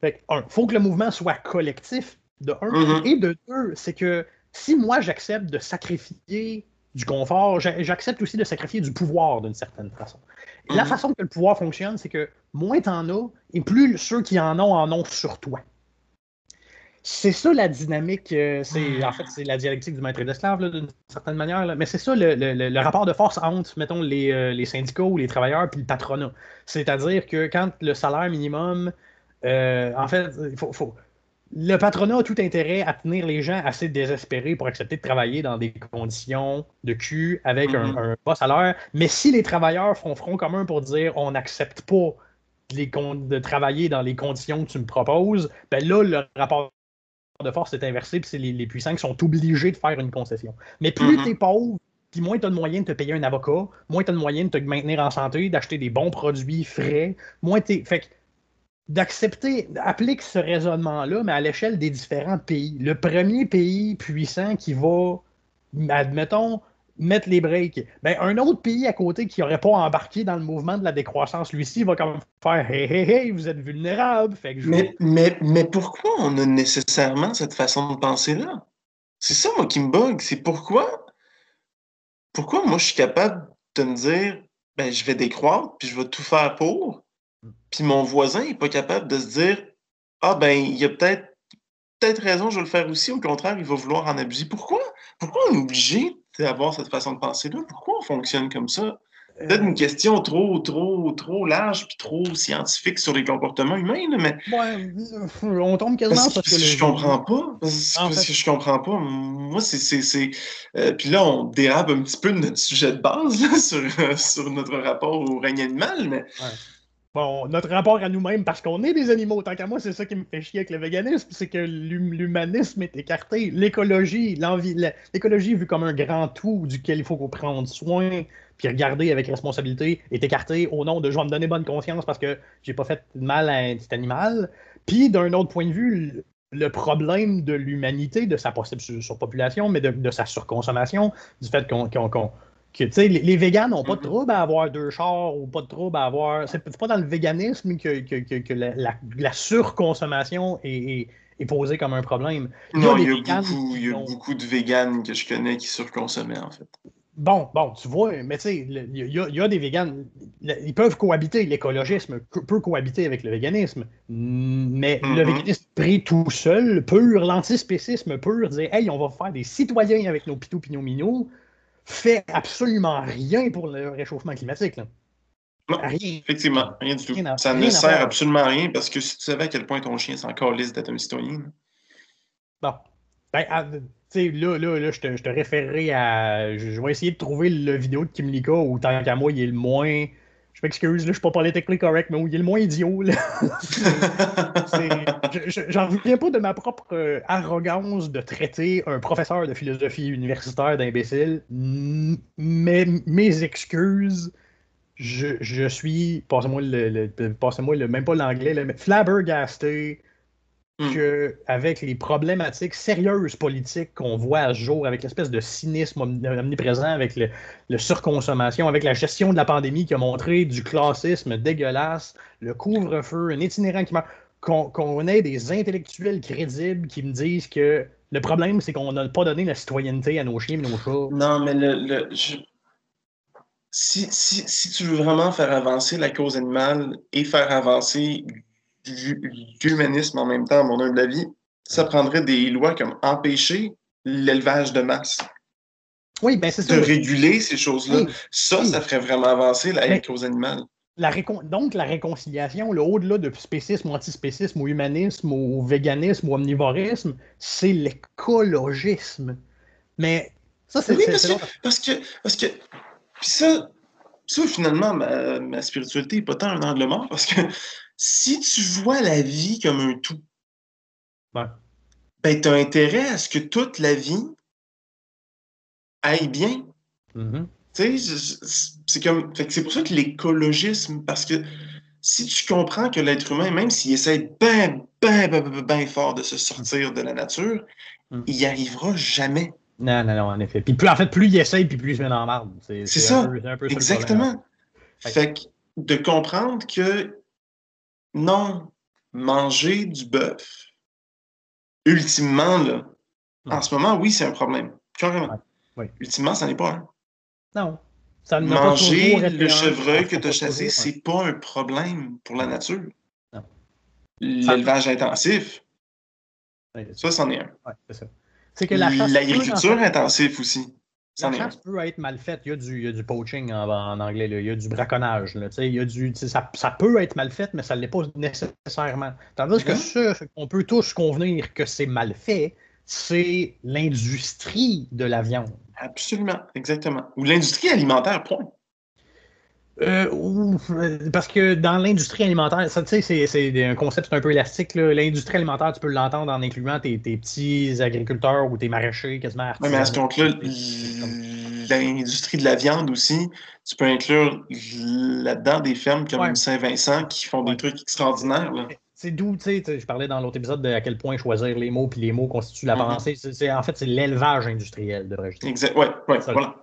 [SPEAKER 2] Fait que, un, faut que le mouvement soit collectif, de un. Mm-hmm. Et de deux, c'est que si moi j'accepte de sacrifier du confort, j'accepte aussi de sacrifier du pouvoir d'une certaine façon. La mm-hmm. façon que le pouvoir fonctionne, c'est que moins t'en as, et plus ceux qui en ont en ont sur toi. C'est ça la dynamique, euh, c'est en fait c'est la dialectique du maître et d'une certaine manière, mais c'est ça le, rapport de force entre, mettons, les, euh, les syndicats ou les travailleurs puis le patronat. C'est-à-dire que quand le salaire minimum, euh, en fait, il faut, faut le patronat a tout intérêt à tenir les gens assez désespérés pour accepter de travailler dans des conditions de cul avec un, un, bas salaire. Mais si les travailleurs font front commun pour dire on n'accepte pas de travailler dans les conditions que tu me proposes, ben là, le rapport de force est inversé, puis c'est les, puissants qui sont obligés de faire une concession. Mais plus mm-hmm. tu es pauvre, puis moins tu as de moyens de te payer un avocat, moins tu as de moyens de te maintenir en santé, d'acheter des bons produits frais, moins tu Fait que d'accepter, applique ce raisonnement-là, mais à l'échelle des différents pays. Le premier pays puissant qui va, admettons, mettre les breaks, ben, un autre pays à côté qui n'aurait pas embarqué dans le mouvement de la décroissance, lui-ci, va quand même faire Hey, hey, hey, vous êtes vulnérable. Fait
[SPEAKER 1] mais, mais, mais pourquoi on a nécessairement cette façon de penser-là? C'est ça, moi, qui me bug. C'est pourquoi, pourquoi moi, je suis capable de me dire ben, je vais décroître, puis je vais tout faire pour, puis mon voisin n'est pas capable de se dire Ah, ben, il y a peut-être peut-être raison, je vais le faire aussi. Au contraire, il va vouloir en abuser. Pourquoi? Pourquoi on est obligé d'avoir cette façon de penser-là? Pourquoi on fonctionne comme ça? Peut-être une question trop, trop, trop large puis trop scientifique sur les comportements humains, mais.
[SPEAKER 2] Ouais, on tombe quasiment
[SPEAKER 1] parce, que, je comprends pas. Parce, que je comprends pas. Moi, c'est. Euh, puis là, on dérape un petit peu de notre sujet de base sur, sur notre rapport au règne animal, mais.
[SPEAKER 2] Bon, notre rapport à nous-mêmes, parce qu'on est des animaux, tant qu'à moi, c'est ça qui me fait chier avec le véganisme, c'est que l'humanisme est écarté. L'écologie, l'écologie vue comme un grand tout duquel il faut qu'on prenne soin, puis regarder avec responsabilité, est écartée au nom de je vais me donner bonne conscience parce que j'ai pas fait de mal à un animal. Puis d'un autre point de vue, le problème de l'humanité, de sa possible surpopulation, mais de, sa surconsommation, du fait qu'on. Que, les, les véganes n'ont pas de mm-hmm. trouble à avoir deux chars ou pas de trouble à avoir. C'est pas dans le véganisme que, que, la, surconsommation est, est, posée comme un problème.
[SPEAKER 1] non, il y a, beaucoup, il y a beaucoup de véganes que je connais qui surconsommaient, en fait.
[SPEAKER 2] Bon, bon, tu vois, mais tu sais, il y, a des véganes, ils peuvent cohabiter, l'écologisme peut cohabiter avec le véganisme, mais le mm-hmm. véganisme pris tout seul, pur, l'antispécisme pur, dire, hey, on va faire des citoyens avec nos pitous pis nos fait absolument rien pour le réchauffement climatique. Là.
[SPEAKER 1] Non, rien. effectivement, rien du tout. Ça ne sert absolument à rien parce que si tu savais à quel point ton chien c'est encore lisse d'être un citoyen.
[SPEAKER 2] Bon. Ben, là, là, là je, te, je te référerai à. Je, vais essayer de trouver le vidéo de Kim Lika où, tant qu'à moi, il est le moins. Je m'excuse, là, je suis pas politiquement correct, mais où il est le moins idiot. J'en reviens pas de ma propre euh, arrogance de traiter un professeur de philosophie universitaire d'imbécile. Mais mes excuses, je, je suis. Passez-moi le, Passez-moi le. Même pas l'anglais, mais flabbergasté Hmm. qu'avec les problématiques sérieuses politiques qu'on voit à ce jour, avec l'espèce de cynisme omniprésent, avec le, surconsommation, avec la gestion de la pandémie qui a montré du classisme dégueulasse, le couvre-feu, un itinérant qui meurt, qu'on ait des intellectuels crédibles qui me disent que le problème, c'est qu'on n'a pas donné la citoyenneté à nos chiens et nos chats.
[SPEAKER 1] Non, mais le, si, si, tu veux vraiment faire avancer la cause animale et faire avancer l'humanisme en même temps, à mon humble avis, ça prendrait des lois comme empêcher l'élevage de masse.
[SPEAKER 2] Oui, ben c'est ça.
[SPEAKER 1] De réguler ces choses-là. Ça, ça ferait vraiment avancer la cause animale.
[SPEAKER 2] La Donc, la réconciliation, au-delà de spécisme ou antispécisme ou humanisme ou véganisme ou omnivorisme, c'est l'écologisme. Mais ça, c'est.
[SPEAKER 1] Oui, parce, que, parce que. Parce que. Puis ça, ça, finalement, ma, ma spiritualité n'est pas tant un angle mort parce que si tu vois la vie comme un tout, ben, tu as intérêt à ce que toute la vie aille bien. Mm-hmm. C'est comme. C'est pour ça que l'écologisme, parce que si tu comprends que l'être humain, même s'il essaie bien, bien, bien, bien fort de se sortir de la nature, mm. il n'y arrivera jamais.
[SPEAKER 2] Non, non, non, en effet. Puis plus, en fait, plus il essaye, puis plus il se met dans la marde.
[SPEAKER 1] C'est ça. Exactement. fait que de comprendre que non, manger du bœuf, ultimement, là, en ce moment, oui, c'est un problème. Carrément. Ultimement, ça n'est pas un.
[SPEAKER 2] Non.
[SPEAKER 1] Ça Manger le chevreuil que tu as chassé, c'est pas un problème pour la nature. L'élevage intensif, ça, c'en est un.
[SPEAKER 2] c'est
[SPEAKER 1] L'agriculture intensive aussi.
[SPEAKER 2] La chasse peut être mal faite. Il y a du, il y a du poaching en, en, anglais. Là. Il y a du braconnage. Là. Il y a du, ça, ça, peut être mal fait, mais ça ne l'est pas nécessairement. Tandis que ce qu'on peut tous convenir que c'est mal fait, c'est l'industrie de la viande.
[SPEAKER 1] Absolument, exactement. Ou l'industrie alimentaire, point.
[SPEAKER 2] Euh, parce que dans l'industrie alimentaire, ça, c'est, c'est un concept un peu élastique. L'industrie alimentaire, tu peux l'entendre en incluant tes, petits agriculteurs ou tes maraîchers quasiment
[SPEAKER 1] Oui, mais à ce compte-là, l'industrie de la viande aussi, tu peux inclure là-dedans des fermes comme Saint-Vincent qui font des trucs extraordinaires.
[SPEAKER 2] C'est d'où, tu sais, je parlais dans l'autre épisode de à quel point choisir les mots, puis les mots constituent la mm-hmm. pensée. en fait, c'est l'élevage industriel, devrais-je
[SPEAKER 1] dire. Exact, ouais, ouais, voilà.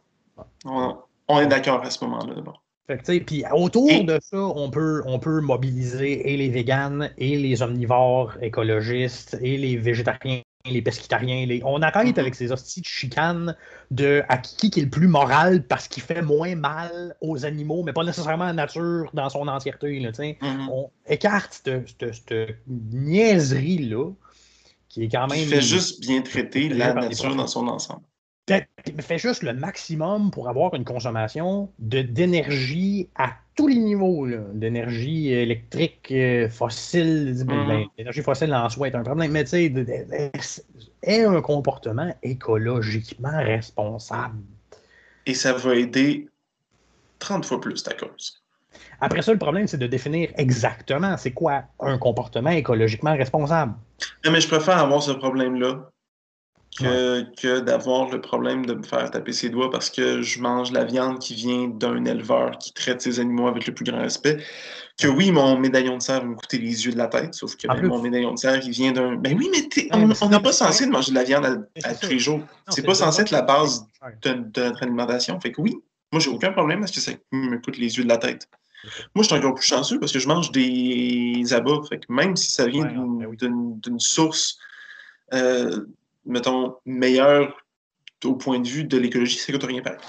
[SPEAKER 1] On, est d'accord à ce moment-là, d'abord.
[SPEAKER 2] Puis autour de ça, on peut, on peut mobiliser et les véganes, et les omnivores écologistes, et les végétariens, les pesquitariens. Les... On arrête mm-hmm. avec ces hosties de chicanes de à qui, qui est le plus moral parce qu'il fait moins mal aux animaux, mais pas nécessairement à la nature dans son entièreté. Là, mm-hmm. On écarte cette, niaiserie-là qui est quand même. Il
[SPEAKER 1] fait juste bien traiter la nature dans son ensemble
[SPEAKER 2] fait juste le maximum pour avoir une consommation d'énergie à tous les niveaux, d'énergie électrique, euh, fossile. Mm-hmm. Ben, l'énergie fossile en soi est un problème, mais tu sais, est un comportement écologiquement responsable.
[SPEAKER 1] Et ça va aider 30 fois plus ta cause.
[SPEAKER 2] Après ça, le problème, c'est de définir exactement c'est quoi un comportement écologiquement responsable.
[SPEAKER 1] mais je préfère avoir ce problème-là que, d'avoir le problème de me faire taper ses doigts parce que je mange la viande qui vient d'un éleveur qui traite ses animaux avec le plus grand respect, Que oui, mon médaillon de serre va me coûter les yeux de la tête, sauf que ben, mon médaillon de serre, il vient d'un. Ben oui, mais on n'est pas censé de manger de la viande à, tous les jours. C'est pas censé être la base de, notre alimentation. Fait que oui, moi, j'ai aucun problème parce que ça me coûte les yeux de la tête. Moi, je suis encore plus chanceux parce que je mange des abats. Fait que même si ça vient ben d'une source, euh, mettons, meilleure au point de vue de l'écologie, ça ne coûte rien pareil.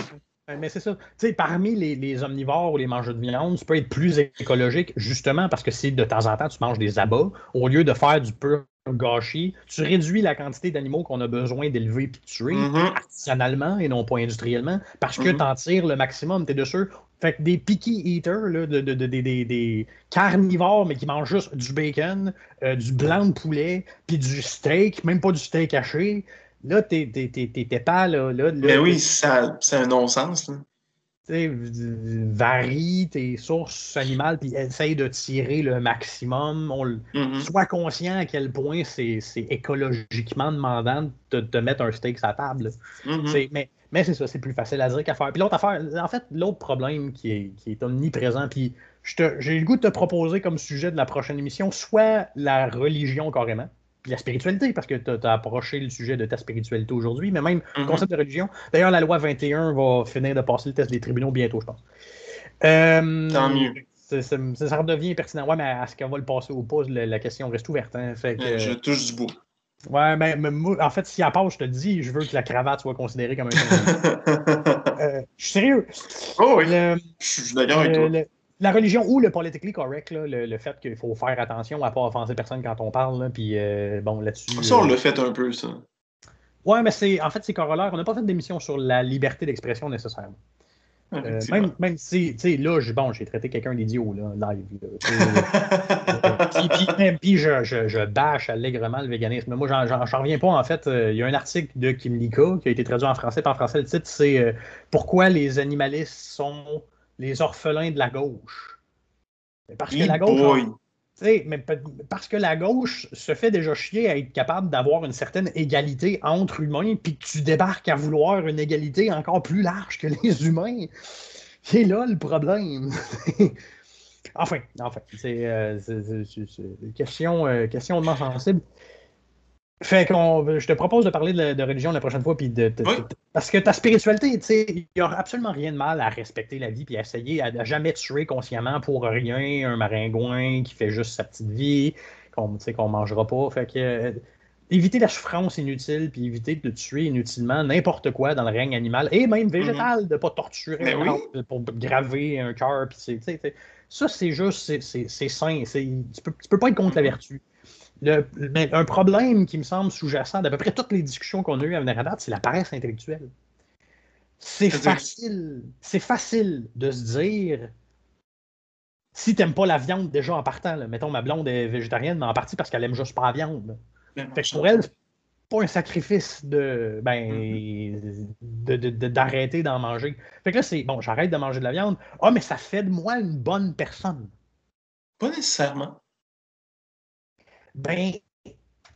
[SPEAKER 2] Mais c'est ça. Tu sais, parmi les, omnivores ou les mangeurs de viande, tu peux être plus écologique justement parce que si de temps en temps tu manges des abats, au lieu de faire du pur gâchis, tu réduis la quantité d'animaux qu'on a besoin d'élever et de tuer mm-hmm. artisanalement et non pas industriellement parce que mm-hmm. tu en tires le maximum. Tu es de sûr. Fait que des picky eaters, là, de, des carnivores, mais qui mangent juste du bacon, euh, du blanc de poulet, puis du steak, même pas du steak haché. Là, t'es pas là. là,
[SPEAKER 1] Mais oui, c'est un non-sens.
[SPEAKER 2] Tu varie tes sources animales puis essaye de tirer le maximum. Mm-hmm. Sois conscient à quel point c'est écologiquement demandant de te mettre un steak sur la table. Mm-hmm. Mais, mais c'est ça, c'est plus facile à dire qu'à faire. Puis l'autre affaire, en fait, l'autre problème qui est, qui est omniprésent, puis j'ai le goût de te proposer comme sujet de la prochaine émission, soit la religion carrément puis la spiritualité, parce que tu as, approché le sujet de ta spiritualité aujourd'hui, mais même le mhm. concept de religion. D'ailleurs, la loi 21 va finir de passer le test des tribunaux bientôt, je pense.
[SPEAKER 1] Euh, Tant mieux.
[SPEAKER 2] Ça, redevient pertinent. Ouais, mais est-ce qu'on va le passer ou pas? La, question reste ouverte. Hein. Fait que,
[SPEAKER 1] je touche du bout.
[SPEAKER 2] Ouais, mais, en fait, si elle passe, je te dis, je veux que la cravate soit considérée comme un. euh, je suis sérieux.
[SPEAKER 1] Oh oui. je suis d'accord avec toi
[SPEAKER 2] la religion ou le politically correct, le, fait qu'il faut faire attention à ne pas offenser personne quand on parle, puis euh, bon, là-dessus.
[SPEAKER 1] Ça, on l'a fait un peu, ça.
[SPEAKER 2] Ouais, mais c'est en fait, c'est corollaire. On n'a pas fait d'émission sur la liberté d'expression nécessairement. Euh, même, même si, tu sais, là, bon, j'ai traité quelqu'un d'idiot, là, live. puis, puis, je, je, je, bâche allègrement le véganisme. Moi, j'en reviens pas, en fait. Euh, il y a un article de Kim Lika qui a été traduit en français. en français, le titre, c'est Pourquoi les animalistes sont les orphelins de la gauche. Parce que la gauche. Mais parce que la gauche se fait déjà chier à être capable d'avoir une certaine égalité entre humains, puis que tu débarques à vouloir une égalité encore plus large que les humains. C'est là le problème. enfin, enfin, c'est euh, une question, euh, question sensible. Fait qu'on, je te propose de parler de, religion la prochaine fois, puis de, parce que ta spiritualité, tu sais, il n'y a absolument rien de mal à respecter la vie, puis à essayer à, jamais tuer consciemment pour rien un maringouin qui fait juste sa petite vie, qu'on ne mangera pas. Fait que euh, éviter la souffrance inutile, puis éviter de tuer inutilement n'importe quoi dans le règne animal et même végétal, de ne pas torturer pour graver un cœur, puis ça c'est juste, c'est sain, tu peux, tu peux pas être contre la vertu un problème qui me semble sous-jacent d'à peu près toutes les discussions qu'on a eues à date, c'est la paresse intellectuelle. C'est facile, c'est facile de se dire si t'aimes pas la viande déjà en partant, mettons ma blonde est végétarienne, mais en partie parce qu'elle aime juste pas la viande. Fait que pour elle, c'est pas un sacrifice de ben mm-hmm. d'arrêter d'en manger. Fait que là, c'est bon, j'arrête de manger de la viande. Ah, mais ça fait de moi une bonne personne.
[SPEAKER 1] Pas nécessairement
[SPEAKER 2] ben,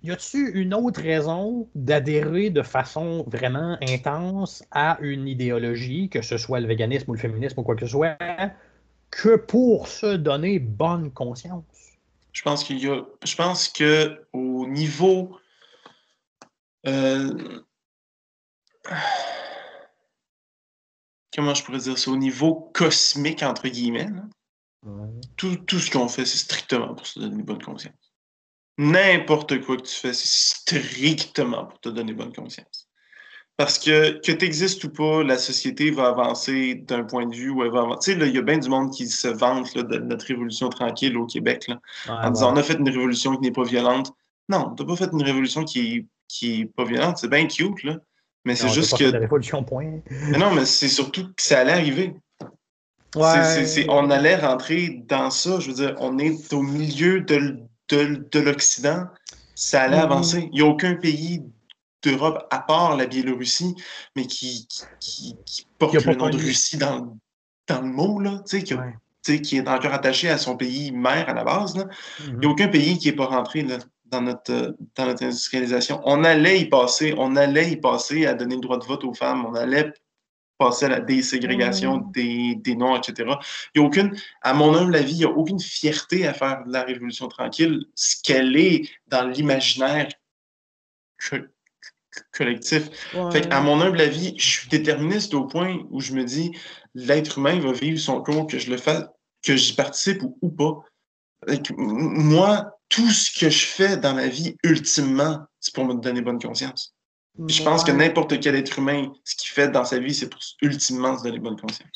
[SPEAKER 2] y a-tu une autre raison d'adhérer de façon vraiment intense à une idéologie, que ce soit le véganisme ou le féminisme ou quoi que ce soit, que pour se donner bonne conscience?
[SPEAKER 1] Je pense qu'il y a. Je pense que au niveau. Euh, comment je pourrais dire ça? Au niveau cosmique, entre guillemets, tout, tout ce qu'on fait, c'est strictement pour se donner bonne conscience. N'importe quoi que tu fais, c'est strictement pour te donner bonne conscience. Parce que que tu existes ou pas, la société va avancer d'un point de vue où elle va avancer. Tu sais, il y a bien du monde qui se vante de notre révolution tranquille au Québec, là, en disant on a fait une révolution qui n'est pas violente. Non, tu n'as pas fait une révolution qui est, qui est pas violente. C'est bien cute, là. Mais c'est juste que.
[SPEAKER 2] révolution, point.
[SPEAKER 1] mais non, mais c'est surtout que ça allait arriver. Ouais. on allait rentrer dans ça. Je veux dire, on est au milieu de, de, l'Occident, ça allait mm-hmm. avancer. Il n'y a aucun pays d'Europe, à part la Biélorussie, mais qui, qui, porte le nom de Russie dans, dans le mot, là, qui, qui est encore attaché à son pays mère à la base. Il n'y a mm-hmm. aucun pays qui n'est pas rentré dans, notre, dans notre industrialisation. On allait y passer, on allait y passer à donner le droit de vote aux femmes, on allait passer à la déségrégation mm. des, des Noirs, etc. Il y a aucune, à mon humble avis, il n'y a aucune fierté à faire de la Révolution tranquille, ce qu'elle est dans l'imaginaire collectif. Fait à mon humble avis, je suis déterministe au point où je me dis l'être humain va vivre son cours, que je le fasse, que j'y participe ou, pas. moi, tout ce que je fais dans ma vie, ultimement, c'est pour me donner bonne conscience. Je pense que n'importe quel être humain, ce qu'il fait dans sa vie, c'est pour ultimement se donner bonne conscience.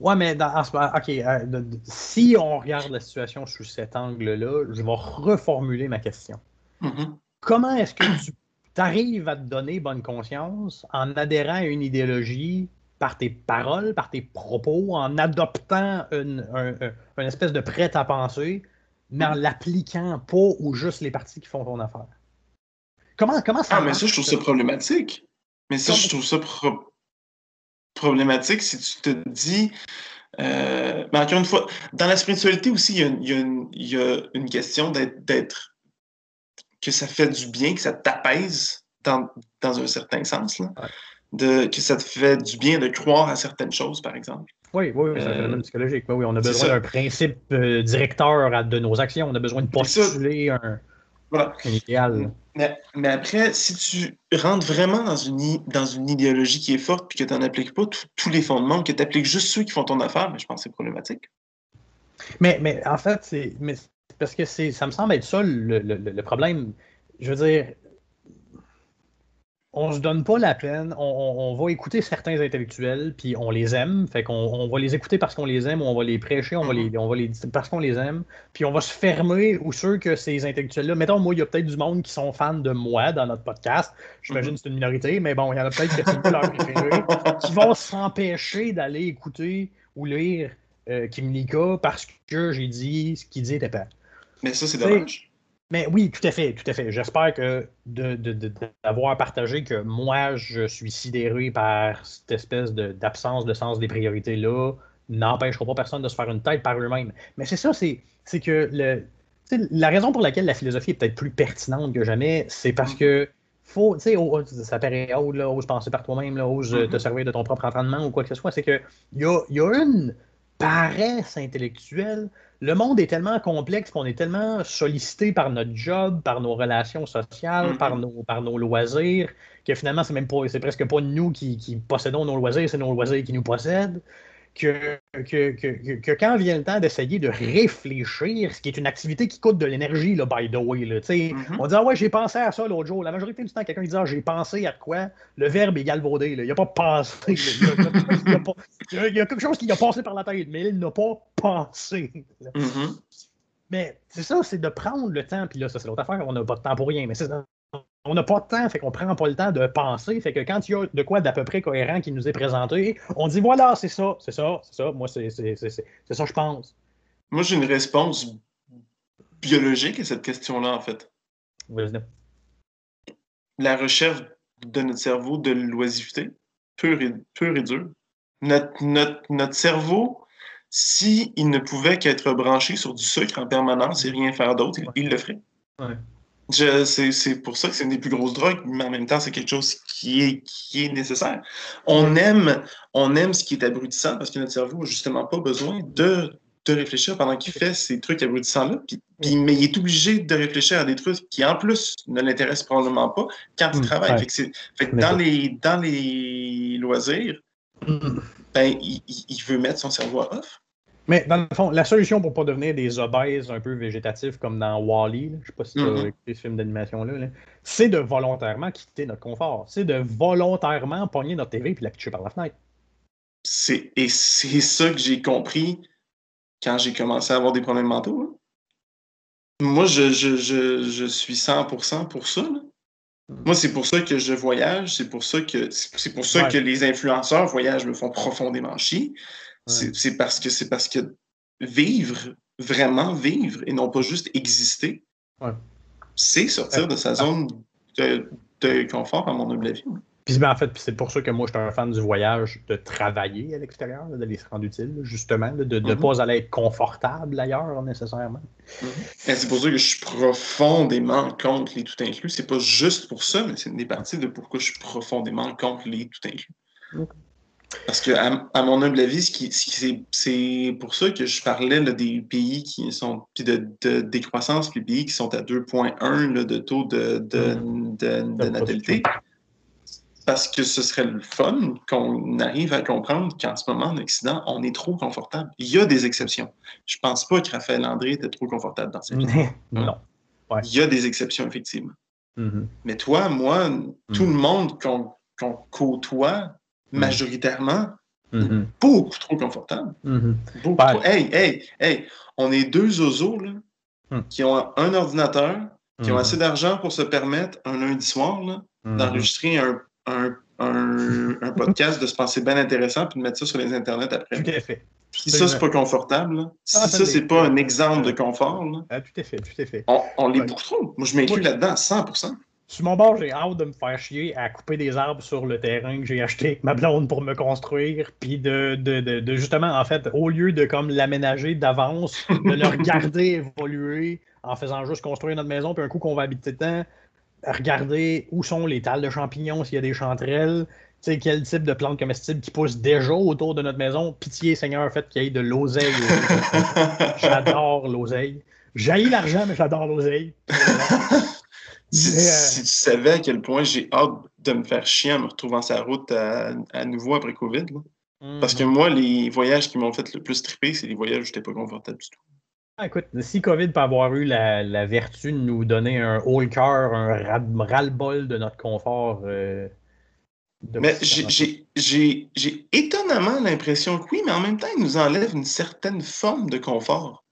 [SPEAKER 2] Ouais, mais dans, OK, euh, si on regarde la situation sous cet angle-là, je vais reformuler ma question. Mm-hmm. Comment est-ce que tu arrives à te donner bonne conscience en adhérant à une idéologie par tes paroles, par tes propos, en adoptant une, espèce de prêt à penser, mais en l'appliquant pas ou juste les parties qui font ton affaire? Comment, comment ça
[SPEAKER 1] Ah, mais ça, je trouve ça? problématique. Mais ça, je trouve ça problématique si tu te dis. Euh, mais encore une fois, dans la spiritualité aussi, il y a, une, question d'être. que ça fait du bien, que ça t'apaise dans, un certain sens. De, que ça te fait du bien de croire à certaines choses, par exemple.
[SPEAKER 2] Oui, oui, oui, c'est un phénomène psychologique. Oui, on a besoin d'un principe euh, directeur de nos actions. On a besoin de postuler un,
[SPEAKER 1] voilà. Mais, après, si tu rentres vraiment dans une, dans une idéologie qui est forte puis que tu n'en appliques pas tous les fondements, que tu appliques juste ceux qui font ton affaire, mais je pense que c'est problématique.
[SPEAKER 2] Mais, mais en fait, c'est parce que ça me semble être ça le, le problème. Je veux dire, on se donne pas la peine. On, va écouter certains intellectuels, puis on les aime. Fait qu'on on va les écouter parce qu'on les aime, ou on va les prêcher, on va les, on va les parce qu'on les aime. Puis on va se fermer ou ceux que ces intellectuels-là. Mettons, moi, il y a peut-être du monde qui sont fans de moi dans notre podcast. J'imagine que c'est une minorité, mais bon, il y en a peut-être qui sont leur préféré, qui vont s'empêcher d'aller écouter ou lire euh, Kimnika parce que j'ai dit ce qu'il dit était pas.
[SPEAKER 1] Mais ça, c'est dommage.
[SPEAKER 2] Mais oui, tout à fait, tout à fait. J'espère que d'avoir de, partagé que moi, je suis sidéré par cette espèce d'absence de, sens des priorités-là n'empêchera pas personne de se faire une tête par eux-mêmes. Mais c'est ça, c'est que le, la raison pour laquelle la philosophie est peut-être plus pertinente que jamais, c'est parce mm. que faut, tu sais, ça paraît haut, là, ose penser par toi-même, ose te mm-hmm. servir de ton propre entraînement ou quoi que ce soit, c'est qu'il y a, y a une paresse intellectuelle le monde est tellement complexe qu'on est tellement sollicité par notre job, par nos relations sociales, par, nos, par nos loisirs, que finalement, c'est même pas, c'est presque pas nous qui, qui possédons nos loisirs, c'est nos loisirs qui nous possèdent que, que, quand vient le temps d'essayer de réfléchir, ce qui est une activité qui coûte de l'énergie, là, by the way. Là, mm-hmm. On dit Ah ouais, j'ai pensé à ça l'autre jour. La majorité du temps, quelqu'un dit Ah, j'ai pensé à quoi Le verbe est galvaudé. Il n'a pas pensé. Il y, a quelque chose qui a passé par la tête, mais il n'a pas pensé. Mm-hmm. Mais c'est ça, c'est de prendre le temps. Puis là, ça, c'est l'autre affaire. On n'a pas de temps pour rien. Mais c'est on n'a pas de temps, fait qu'on prend pas le temps de penser. Fait que quand il y a de quoi d'à peu près cohérent qui nous est présenté, on dit voilà, c'est ça, c'est ça, c'est ça. Moi, c'est ça, je pense.
[SPEAKER 1] Moi, j'ai une réponse biologique à cette question-là, en fait. La recherche de notre cerveau de l'oisiveté, pure et, pure et dure. Notre, notre, cerveau, s'il ne pouvait qu'être branché sur du sucre en permanence et rien faire d'autre, il, le ferait. Ouais. C'est pour ça que c'est une des plus grosses drogues, mais en même temps, c'est quelque chose qui est, qui est nécessaire. On aime, on aime ce qui est abrutissant parce que notre cerveau n'a justement pas besoin de, de réfléchir pendant qu'il fait ces trucs abrutissants-là. Mais il est obligé de réfléchir à des trucs qui, en plus, ne l'intéressent probablement pas quand il mm, travaille. Fait que, dans, les, dans les loisirs, mm. ben, il, il, veut mettre son cerveau à off.
[SPEAKER 2] Mais dans le fond, la solution pour ne pas devenir des obèses un peu végétatifs comme dans Wally, je ne sais pas si tu as mm-hmm. écouté ce film d'animation-là, c'est de volontairement quitter notre confort. C'est de volontairement pogner notre TV et la pitcher par la fenêtre.
[SPEAKER 1] Et c'est ça que j'ai compris quand j'ai commencé à avoir des problèmes mentaux. Hein. Moi, je, je, suis 100% pour ça. Moi, c'est pour ça que je voyage, c'est pour ça que c'est pour ça que les influenceurs voyagent me font profondément chier. C'est parce que c'est parce que vivre, vraiment vivre, et non pas juste exister, c'est sortir de sa zone de, confort, à mon humble avis.
[SPEAKER 2] Puis ben, en fait, c'est pour ça que moi, je suis un fan du voyage, de travailler à l'extérieur, d'aller se rendre utile, justement, de ne mm-hmm. pas aller être confortable ailleurs, nécessairement.
[SPEAKER 1] Mm-hmm. C'est pour ça que je suis profondément contre les tout inclus. C'est pas juste pour ça, mais c'est une des parties de pourquoi je suis profondément contre les tout inclus. Parce que, à, mon humble avis, c'est pour ça que je parlais des pays qui sont de, décroissance, puis des pays qui sont à 2,1 de taux de, de, mm. natalité. Parce que ce serait le fun qu'on arrive à comprendre qu'en ce moment, en Occident, on est trop confortable. Il y a des exceptions. Je ne pense pas que Raphaël André était trop confortable dans cette vie.
[SPEAKER 2] non.
[SPEAKER 1] Il y a des exceptions, effectivement. Mm-hmm. Mais toi, moi, tout mm. le monde qu'on côtoie, Mm. majoritairement, mm-hmm. beaucoup trop confortable. Mm-hmm. Beaucoup Hey, hey, hey, on est deux zozos là, mm. qui ont un ordinateur, qui ont mm-hmm. assez d'argent pour se permettre un lundi soir d'enregistrer un, un, un, podcast, de se penser bien intéressant, puis de mettre ça sur les internets après.
[SPEAKER 2] Tout à fait.
[SPEAKER 1] Si ça, c'est pas confortable, si ah, ça, c'est pas un exemple de confort,
[SPEAKER 2] ah, tout à fait, tout à fait.
[SPEAKER 1] On, on l'est beaucoup trop. Moi, je m'inclus là-dedans à 100
[SPEAKER 2] sur mon bord, j'ai hâte de me faire chier à couper des arbres sur le terrain que j'ai acheté avec ma blonde pour me construire, puis de, de, de, justement, en fait, au lieu de comme l'aménager d'avance, de le regarder évoluer en faisant juste construire notre maison, puis un coup qu'on va habiter dedans, regarder où sont les tales de champignons, s'il y a des chanterelles, tu sais, quel type de plantes comestibles qui poussent déjà autour de notre maison. Pitié, Seigneur, fait qu'il y ait de l'oseille. j'adore l'oseille. J'ai l'argent, mais j'adore l'oseille.
[SPEAKER 1] Si, tu savais à quel point j'ai hâte de me faire chier en me retrouvant sa route à, nouveau après COVID. Parce que mhm. moi, les voyages qui m'ont fait le plus triper, c'est les voyages où j'étais pas confortable du tout.
[SPEAKER 2] Ah, écoute, si COVID peut avoir eu la, vertu de nous donner un haut cœur, un ras-le-bol de notre confort. Euh,
[SPEAKER 1] mais j'ai étonnamment l'impression que oui, mais en même temps, il nous enlève une certaine forme de confort.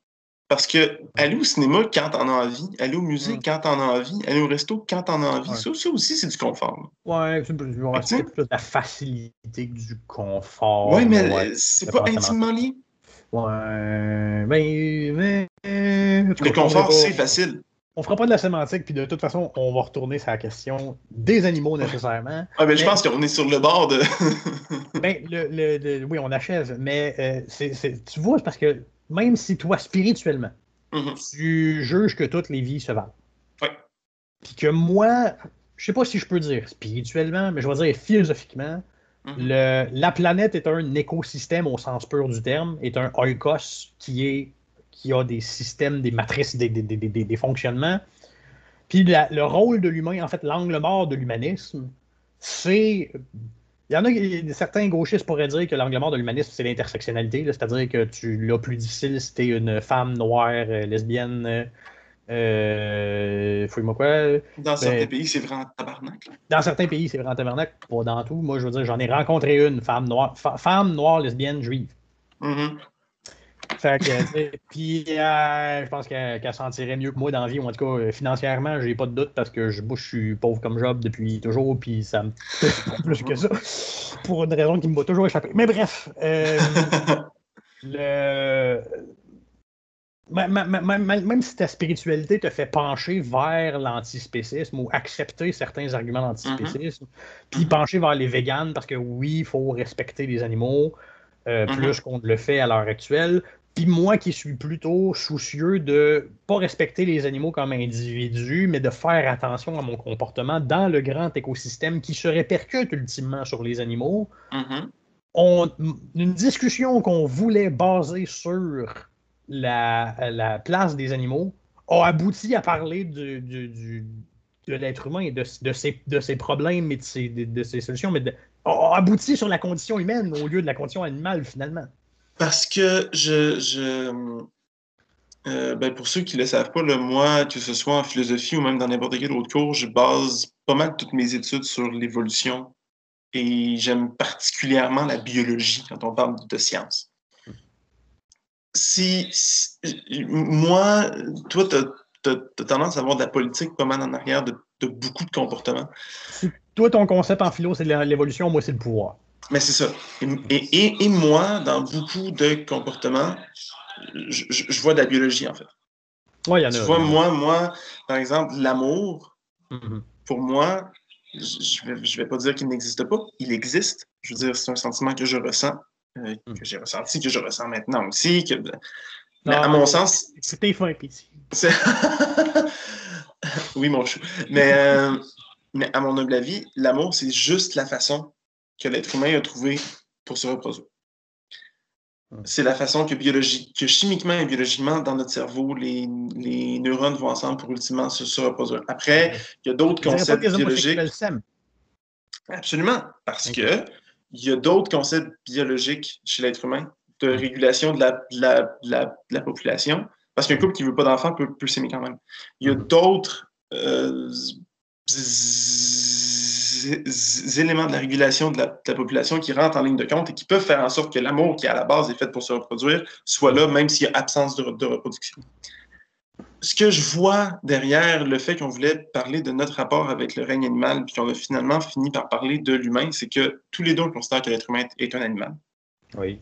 [SPEAKER 1] Parce que aller au cinéma quand t'en as envie, aller au musée mm. quand t'en as envie, aller au resto quand t'en as envie, ça, aussi, c'est du confort.
[SPEAKER 2] Ouais, c'est plus de la facilité que du confort.
[SPEAKER 1] Ouais, mais c'est pas intimement lié.
[SPEAKER 2] Ouais, mais. mais
[SPEAKER 1] le confort, c'est facile.
[SPEAKER 2] On fera pas de la sémantique, puis de toute façon, on va retourner sur la question des animaux nécessairement.
[SPEAKER 1] Ah, ben, je pense qu'on est sur le bord de.
[SPEAKER 2] ben, le, oui, on achève, mais euh, c'est, tu vois, c'est parce que même si toi, spirituellement, mm-hmm. tu juges que toutes les vies se valent.
[SPEAKER 1] Oui.
[SPEAKER 2] Puis que moi, je sais pas si je peux dire spirituellement, mais je vais dire philosophiquement, mm-hmm. la planète est un écosystème au sens pur du terme, est un oikos qui est qui a des systèmes, des matrices, des, des, fonctionnements. Puis le rôle de l'humain, en fait, l'angle mort de l'humanisme, c'est il y en a certains gauchistes pourraient dire que l'angle mort de l'humanisme, c'est l'intersectionnalité, c'est-à-dire que tu l'as plus difficile si t'es une femme noire, euh, lesbienne. Euh, euh Fouille-moi quoi.
[SPEAKER 1] Dans ben, certains pays, c'est vraiment tabarnak.
[SPEAKER 2] Dans certains pays, c'est vraiment tabarnak. Pas dans tout. Moi, je veux dire, j'en ai rencontré une femme noire, femme noire, lesbienne, juive.
[SPEAKER 1] Mm-hmm.
[SPEAKER 2] Fait que, puis euh, je pense qu'elle s'en tirait mieux que moi dans la vie, ou en tout cas, euh, financièrement, j'ai pas de doute parce que je, je suis pauvre comme job depuis toujours, puis ça me plus que ça, pour une raison qui me va toujours échapper. Mais bref, euh, le... Même, si ta spiritualité te fait pencher vers l'antispécisme ou accepter certains arguments d'antispécisme, mm-hmm. puis pencher vers les véganes parce que oui, il faut respecter les animaux, mm-hmm. plus qu'on le fait à l'heure actuelle. Puis moi qui suis plutôt soucieux de pas respecter les animaux comme individus, mais de faire attention à mon comportement dans le grand écosystème qui se répercute ultimement sur les animaux,
[SPEAKER 1] mm-hmm.
[SPEAKER 2] on, une discussion qu'on voulait baser sur la, place des animaux a abouti à parler de, de l'être humain et de, ses, de ses problèmes et de ses, de, ses solutions, mais a abouti sur la condition humaine au lieu de la condition animale finalement.
[SPEAKER 1] Parce que je. euh, ben pour ceux qui ne le savent pas, moi, que ce soit en philosophie ou même dans n'importe quel autre cours, je base pas mal toutes mes études sur l'évolution et j'aime particulièrement la biologie quand on parle de science. Si, moi, toi, tu as, tendance à avoir de la politique pas mal en arrière de beaucoup de comportements.
[SPEAKER 2] Toi, ton concept en philo, c'est l'évolution, moi, c'est le pouvoir.
[SPEAKER 1] Mais c'est ça. Et, et, moi, dans beaucoup de comportements, je, vois de la biologie, en fait.
[SPEAKER 2] Ouais, y en a,
[SPEAKER 1] tu vois, moi, moi, par exemple, l'amour, mm-hmm. pour moi, je ne vais, je vais pas dire qu'il n'existe pas. Il existe. Je veux dire, c'est un sentiment que je ressens, euh, mm. que j'ai ressenti, que je ressens maintenant aussi. Que... Mais à mon sens.
[SPEAKER 2] C'était fin, ici.
[SPEAKER 1] oui, mon chou. Mais, euh, mais à mon humble avis, l'amour, c'est juste la façon que l'être humain a trouvé pour se reproduire. C'est la façon que, que chimiquement et biologiquement, dans notre cerveau, les, les neurones vont ensemble pour ultimement se, reproduire. Après, il y a d'autres concepts biologiques. Absolument, parce que il y a d'autres concepts biologiques chez l'être humain de régulation de la, la, la, population. Parce qu'un couple qui ne veut pas d'enfant peut, peut s'aimer quand même. Il y a d'autres euh, éléments de la régulation de la, population qui rentrent en ligne de compte et qui peuvent faire en sorte que l'amour qui, à la base, est fait pour se reproduire, soit là, même s'il y a absence de, reproduction. Ce que je vois derrière le fait qu'on voulait parler de notre rapport avec le règne animal, puis qu'on a finalement fini par parler de l'humain, c'est que tous les deux, on considère que l'être humain est un animal.
[SPEAKER 2] Oui.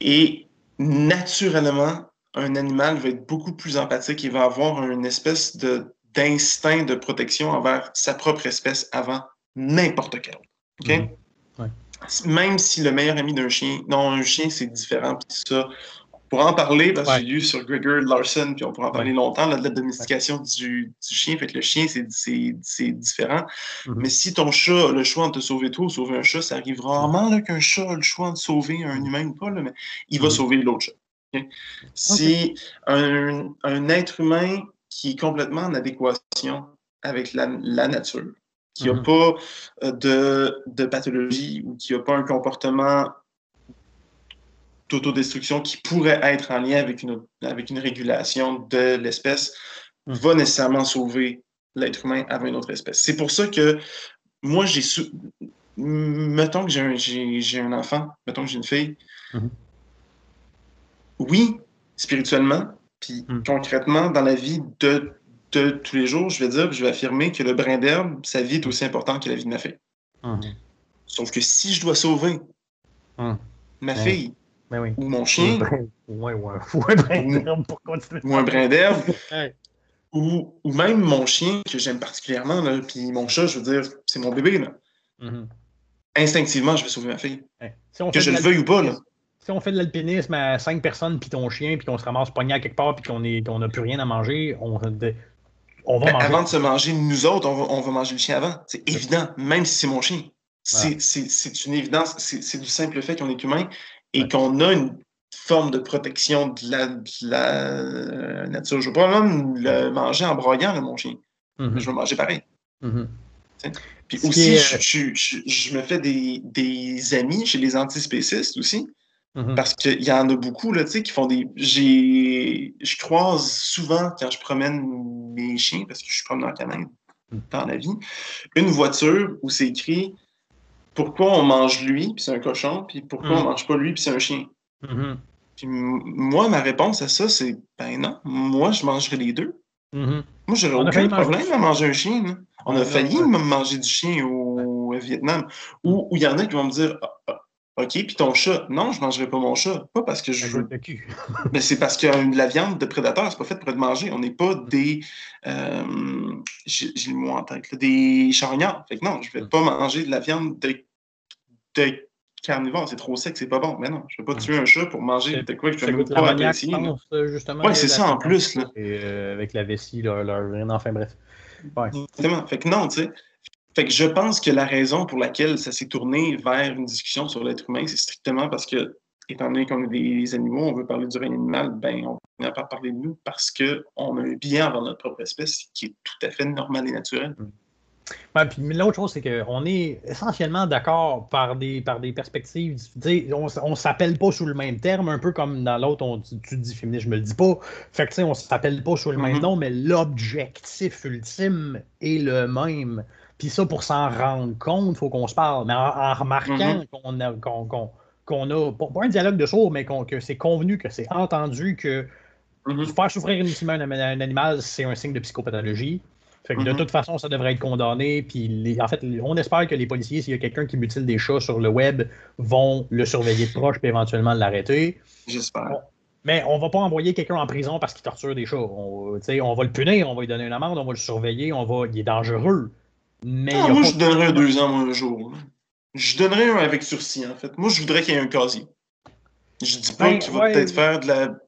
[SPEAKER 1] Et naturellement, un animal va être beaucoup plus empathique et va avoir une espèce de d'instinct de protection envers sa propre espèce avant n'importe quel autre. Mhm. Même si le meilleur ami d'un chien, non, un chien, c'est différent. Puis ça, on pourra en parler parce que j'ai lu sur Gregor Larson, puis on pourra en parler longtemps de la domestication du, chien. Fait que le chien, c'est différent. Mhm. Mais si ton chat a le choix de te sauver toi ou sauver un chat, ça arrive rarement qu'un chat a le choix de sauver un humain ou pas, mais il va mhm. sauver l'autre chat. Si un, un, être humain qui est complètement en adéquation avec la, nature, qui n'a mhm. pas euh, de, de, pathologie ou qui n'a pas un comportement d'autodestruction qui pourrait être en lien avec une, avec une régulation de l'espèce, mhm. va nécessairement sauver l'être humain avant une autre espèce. C'est pour ça que moi, j'ai... Mettons que j'ai un, un, enfant, mettons que j'ai une fille. Mhm. Oui, spirituellement, puis hmm. concrètement, dans la vie de, de, tous les jours, je vais dire, je vais affirmer que le brin d'herbe, sa vie est aussi importante que la vie de ma fille. Hmm. Sauf que si je dois sauver hmm. ma fille
[SPEAKER 2] ben
[SPEAKER 1] ou mon chien,
[SPEAKER 2] ou, un brin d'herbe pour continuer.
[SPEAKER 1] Ou un brin d'herbe, ou, ou, même mon chien que j'aime particulièrement, puis mon chat, je veux dire, c'est mon bébé. Là. Instinctivement, je vais sauver ma fille. que je le veuille ou pas. Là
[SPEAKER 2] si on fait de l'alpinisme à cinq personnes, puis ton chien, puis qu'on se ramasse pogné à quelque part, puis qu'on n'a plus rien à manger, on, va ben,
[SPEAKER 1] manger. Avant de se manger, nous autres, on va, manger le chien avant. C'est évident, même si c'est mon chien. C'est une évidence. C'est du simple fait qu'on est humain et qu'on a une forme de protection de la, nature. Je vais pas même le manger en broyant, mon chien. Mm-hmm. Je vais manger pareil. Mm-hmm. Puis aussi, euh, je, me fais des, des amis chez les antispécistes aussi. Mm-hmm. Parce qu'il y en a beaucoup là, qui font des. Je croise souvent quand je promène mes chiens, parce que je suis promeneur canin mm. dans la vie, une voiture où c'est écrit pourquoi on mange lui, puis c'est un cochon, puis pourquoi on mm. mange pas lui, puis c'est un chien. Mm-hmm. Puis moi, ma réponse à ça, c'est ben non, moi, je mangerai les deux. Mm-hmm. Moi, j'aurais aucun problème à manger un chien. On a failli manger du chien au Vietnam. Ou il y en a qui vont me dire ah, ah, OK, puis ton chat. Non, je ne mangerai pas mon chat. Pas parce que je veux. Mais c'est parce que la viande de prédateur, c'est pas fait pour être mangé. On n'est pas des. Euh, j'ai le mot en tête, des charognards. Fait que non, je ne vais pas manger de la viande de, de carnivore. C'est trop sec, c'est pas bon. Mais non, je ne vais pas tuer un chat pour manger de quoi que je ne pas apprécier. Oui, c'est ça en plus. Là.
[SPEAKER 2] Et, euh, avec la vessie, leur, leur... enfin bref.
[SPEAKER 1] Ouais. Exactement. Fait que non, tu sais. Fait que je pense que la raison pour laquelle ça s'est tourné vers une discussion sur l'être humain, c'est strictement parce que, étant donné qu'on est des animaux, on veut parler du règne animal, ben on n'a pas parlé de nous parce qu'on a un bien envers notre propre espèce qui est tout à fait normal et naturel.
[SPEAKER 2] Ouais, puis l'autre chose, c'est qu'on est essentiellement d'accord par des, par des perspectives. On ne s'appelle pas sous le même terme, un peu comme dans l'autre, tu dis féministe, je me le dis pas. Fait que on ne s'appelle pas sous le même mm-hmm. nom, mais l'objectif ultime est le même. Puis ça, pour s'en rendre compte, il faut qu'on se parle. Mais en, remarquant mm-hmm. qu'on a, qu'on, a pas, un dialogue de sourds, mais que c'est convenu, que c'est entendu que mm-hmm. faire souffrir inutilement un, un animal, c'est un signe de psychopathologie. Fait que de mm-hmm. toute façon, ça devrait être condamné. Puis en fait, on espère que les policiers, s'il y a quelqu'un qui mutile des chats sur le web, vont le surveiller de proche et éventuellement l'arrêter.
[SPEAKER 1] J'espère.
[SPEAKER 2] mais on va pas envoyer quelqu'un en prison parce qu'il torture des chats. On, on va le punir, on va lui donner une amende, on va le surveiller, on va. Il est dangereux.
[SPEAKER 1] Ah, moi, je donnerais un deux ans, un jour. Je donnerais un avec sursis, en fait. Moi, je voudrais qu'il y ait un casier. Je dis pas ben, qu'il va peut-être faire de la.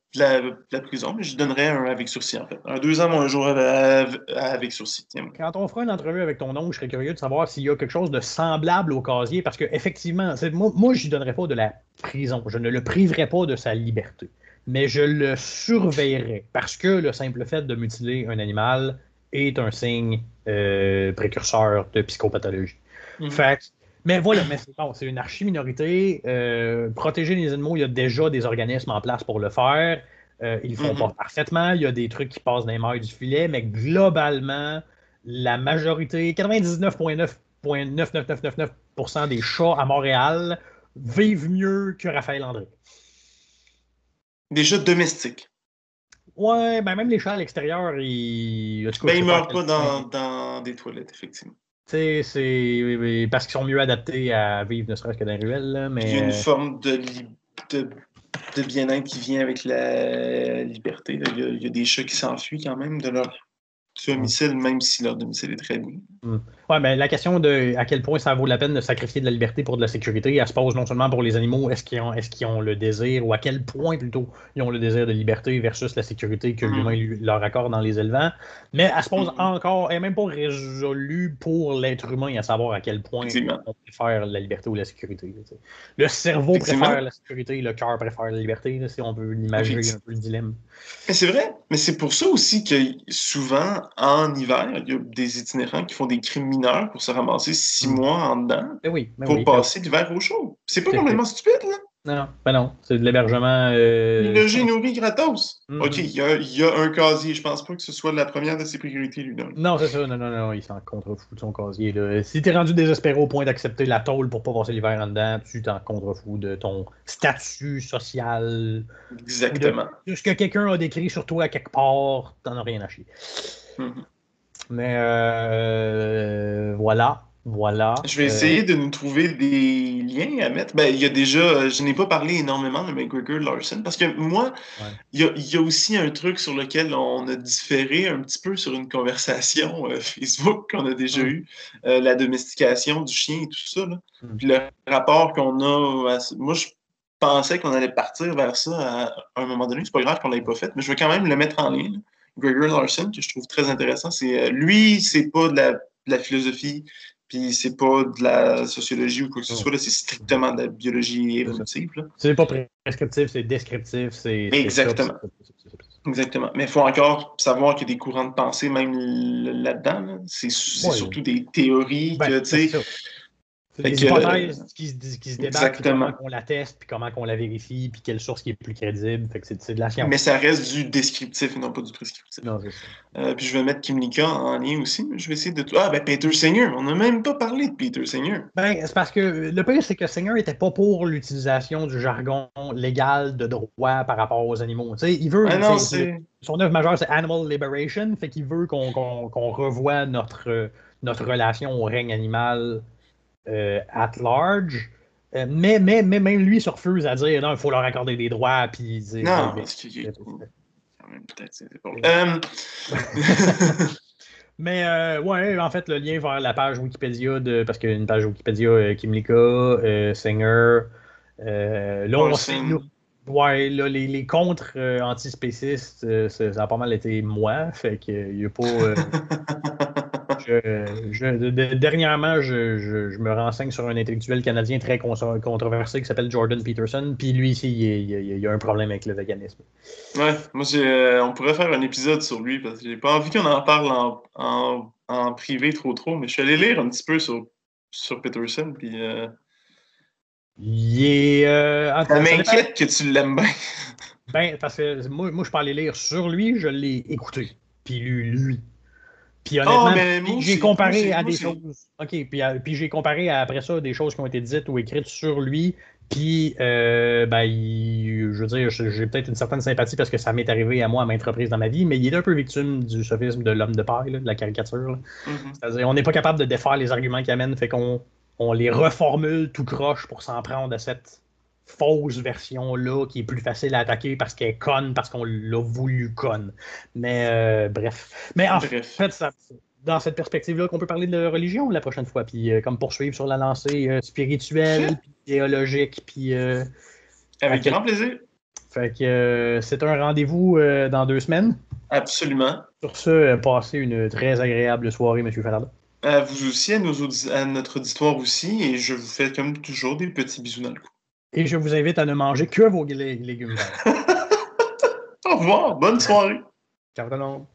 [SPEAKER 1] la, prison, mais je donnerais un avec sursis, en fait. Un deux ans ou un jour avec sursis.
[SPEAKER 2] Quand on fera une entrevue avec ton oncle, je serais curieux de savoir s'il y a quelque chose de semblable au casier, parce que effectivement, moi, moi je ne donnerais pas de la prison. Je ne le priverais pas de sa liberté. Mais je le surveillerais, parce que le simple fait de mutiler un animal est un signe euh, précurseur de psychopathologie. Mhm. Fait mais voilà, mais c'est une archi-minorité. Euh, protéger les animaux, il y a déjà des organismes en place pour le faire. Euh, ils le font mhm. pas parfaitement. Il y a des trucs qui passent dans les mailles du filet, mais globalement, la majorité, 99,9999% des chats à Montréal vivent mieux que Raphaël André.
[SPEAKER 1] Des chats domestiques.
[SPEAKER 2] Ouais, ben même les chats à l'extérieur, ils.
[SPEAKER 1] ben, ils meurent pas dans, dans, des toilettes, effectivement
[SPEAKER 2] c'est parce qu'ils sont mieux adaptés à vivre ne serait-ce que dans les ruelles. mais...
[SPEAKER 1] Il y a une forme de, de, de bien-être qui vient avec la liberté. Il y, a, des chats qui s'enfuient quand même de leur domicile, même si leur domicile est très bien.
[SPEAKER 2] Hmm. Oui, mais la question de à quel point ça vaut la peine de sacrifier de la liberté pour de la sécurité, elle se pose non seulement pour les animaux, est-ce qu'ils ont, est ont, le désir, ou à quel point plutôt ils ont le désir de liberté versus la sécurité que mm-hmm. l'humain leur accorde dans les élevants, mais elle se pose mm-hmm. encore, elle n'est même pas résolue pour l'être humain, à savoir à quel point on préfère la liberté ou la sécurité. le cerveau préfère la sécurité, le cœur préfère la liberté, si on veut imaginer un peu le dilemme.
[SPEAKER 1] C'est vrai, mais c'est pour ça aussi que souvent, en hiver, il y a des itinérants qui font des crimes pour se ramasser six mm. mois en dedans
[SPEAKER 2] ben oui,
[SPEAKER 1] ben pour passer l'hiver au chaud. C'est pas complètement stupide, là?
[SPEAKER 2] Non, ben non, c'est de l'hébergement. Euh...
[SPEAKER 1] Logis nourri gratos. Mm. OK, il y, a, y, a, un casier. Je pense pas que ce soit la première de ses priorités, lui.
[SPEAKER 2] Non, non c'est ça. Non, non, non, il s'en contrefou de son casier. Là. Si t'es rendu désespéré au point d'accepter la tôle pour pas passer l'hiver en dedans, tu t'en contrefous de ton statut social.
[SPEAKER 1] Exactement.
[SPEAKER 2] De, ce que quelqu'un a décrit sur toi à quelque part, t'en as rien à chier. Mais euh, voilà. Voilà.
[SPEAKER 1] Je vais essayer de nous trouver des liens à mettre. Ben, il y a déjà, je n'ai pas parlé énormément de McGregor Larson parce que moi, il, y a, aussi un truc sur lequel on a différé un petit peu sur une conversation euh, Facebook qu'on a déjà eu, eue, euh, la domestication du chien et tout ça. Mm. Puis le rapport qu'on a. moi, je pensais qu'on allait partir vers ça à, un moment donné. C'est pas grave qu'on l'ait pas fait, mais je vais quand même le mettre en ligne. Gregory Larson, que je trouve très intéressant. C'est euh, lui, c'est pas de la, philosophie, puis c'est pas de la sociologie ou quoi que ce soit, c'est strictement de la biologie évolutive.
[SPEAKER 2] C'est pas prescriptif, c'est descriptif, c'est.
[SPEAKER 1] Exactement. Exactement. Mais il faut encore savoir qu'il y a des courants de pensée même là-dedans. C'est surtout des théories ben, que, tu sais
[SPEAKER 2] des hypothèses qui, se, qui se débattent, comment on la teste, puis comment on la vérifie, puis quelle source qui est plus crédible. Fait que c'est de la science.
[SPEAKER 1] Mais ça reste du descriptif et non pas du prescriptif. Non, euh, puis je vais mettre Kimlicka en lien aussi. Je vais essayer de. Ah, ben Peter Singer. On n'a même pas parlé de Peter Singer.
[SPEAKER 2] Ben, c'est parce que le pire, c'est que Singer n'était pas pour l'utilisation du jargon légal de droit par rapport aux animaux. Il veut. Ah non, son œuvre majeure, c'est Animal Liberation. Fait qu'il veut qu'on revoie notre, notre relation au règne animal euh, at large. Euh, mais, mais, mais même lui se refuse à dire non, il faut leur accorder des droits. Puis
[SPEAKER 1] non, euh...
[SPEAKER 2] Mais euh, ouais, en fait, le lien vers la page Wikipédia de. Parce qu'il y a une page Wikipédia euh, Kimlika, euh, Singer. là, on sait. Ouais, là, les, les contre antispécistes, ça a pas mal été moi. Fait qu'il n'y a pas. je, dernièrement, je, me renseigne sur un intellectuel canadien très controversé qui s'appelle Jordan Peterson. Puis lui ici, il, y a un problème avec le véganisme.
[SPEAKER 1] Ouais, moi, euh, on pourrait faire un épisode sur lui parce que j'ai pas envie qu'on en parle en, privé trop trop, mais je suis allé lire un petit peu sur, sur Peterson. Puis. Euh...
[SPEAKER 2] Il est. Euh,
[SPEAKER 1] ça m'inquiète que tu l'aimes bien.
[SPEAKER 2] ben, parce que moi, moi, je parlais lire sur lui, je l'ai écouté. Puis lu lui. Puis ah, honnêtement, j'ai comparé à des choses. OK, puis, puis j'ai comparé après ça des choses qui ont été dites ou écrites sur lui. Puis, euh, ben, je veux dire, j'ai peut-être une certaine sympathie parce que ça m'est arrivé à moi à maintes reprises dans ma vie, mais il est un peu victime du sophisme de l'homme de paille, de la caricature. Mm-hmm. C'est-à-dire, on n'est pas capable de défaire les arguments qu'il amène, fait qu'on on les reformule tout croche pour s'en prendre à cette fausse version-là qui est plus facile à attaquer parce qu'elle est conne, parce qu'on l'a voulu conne. Mais euh, bref. Mais en fait, ça, dans cette perspective-là qu'on peut parler de religion la prochaine fois, puis euh, comme poursuivre sur la lancée euh, spirituelle, puis théologique, puis...
[SPEAKER 1] Avec grand plaisir.
[SPEAKER 2] Fait que c'est un rendez-vous dans deux semaines.
[SPEAKER 1] Absolument.
[SPEAKER 2] Sur ce, passez une très agréable soirée, M. Farada.
[SPEAKER 1] À vous aussi, à, à notre auditoire aussi, et je vous fais comme toujours des petits bisous dans le cou.
[SPEAKER 2] Et je vous invite à ne manger que vos légumes
[SPEAKER 1] Au revoir, bonne soirée.
[SPEAKER 2] Ciao tout le monde.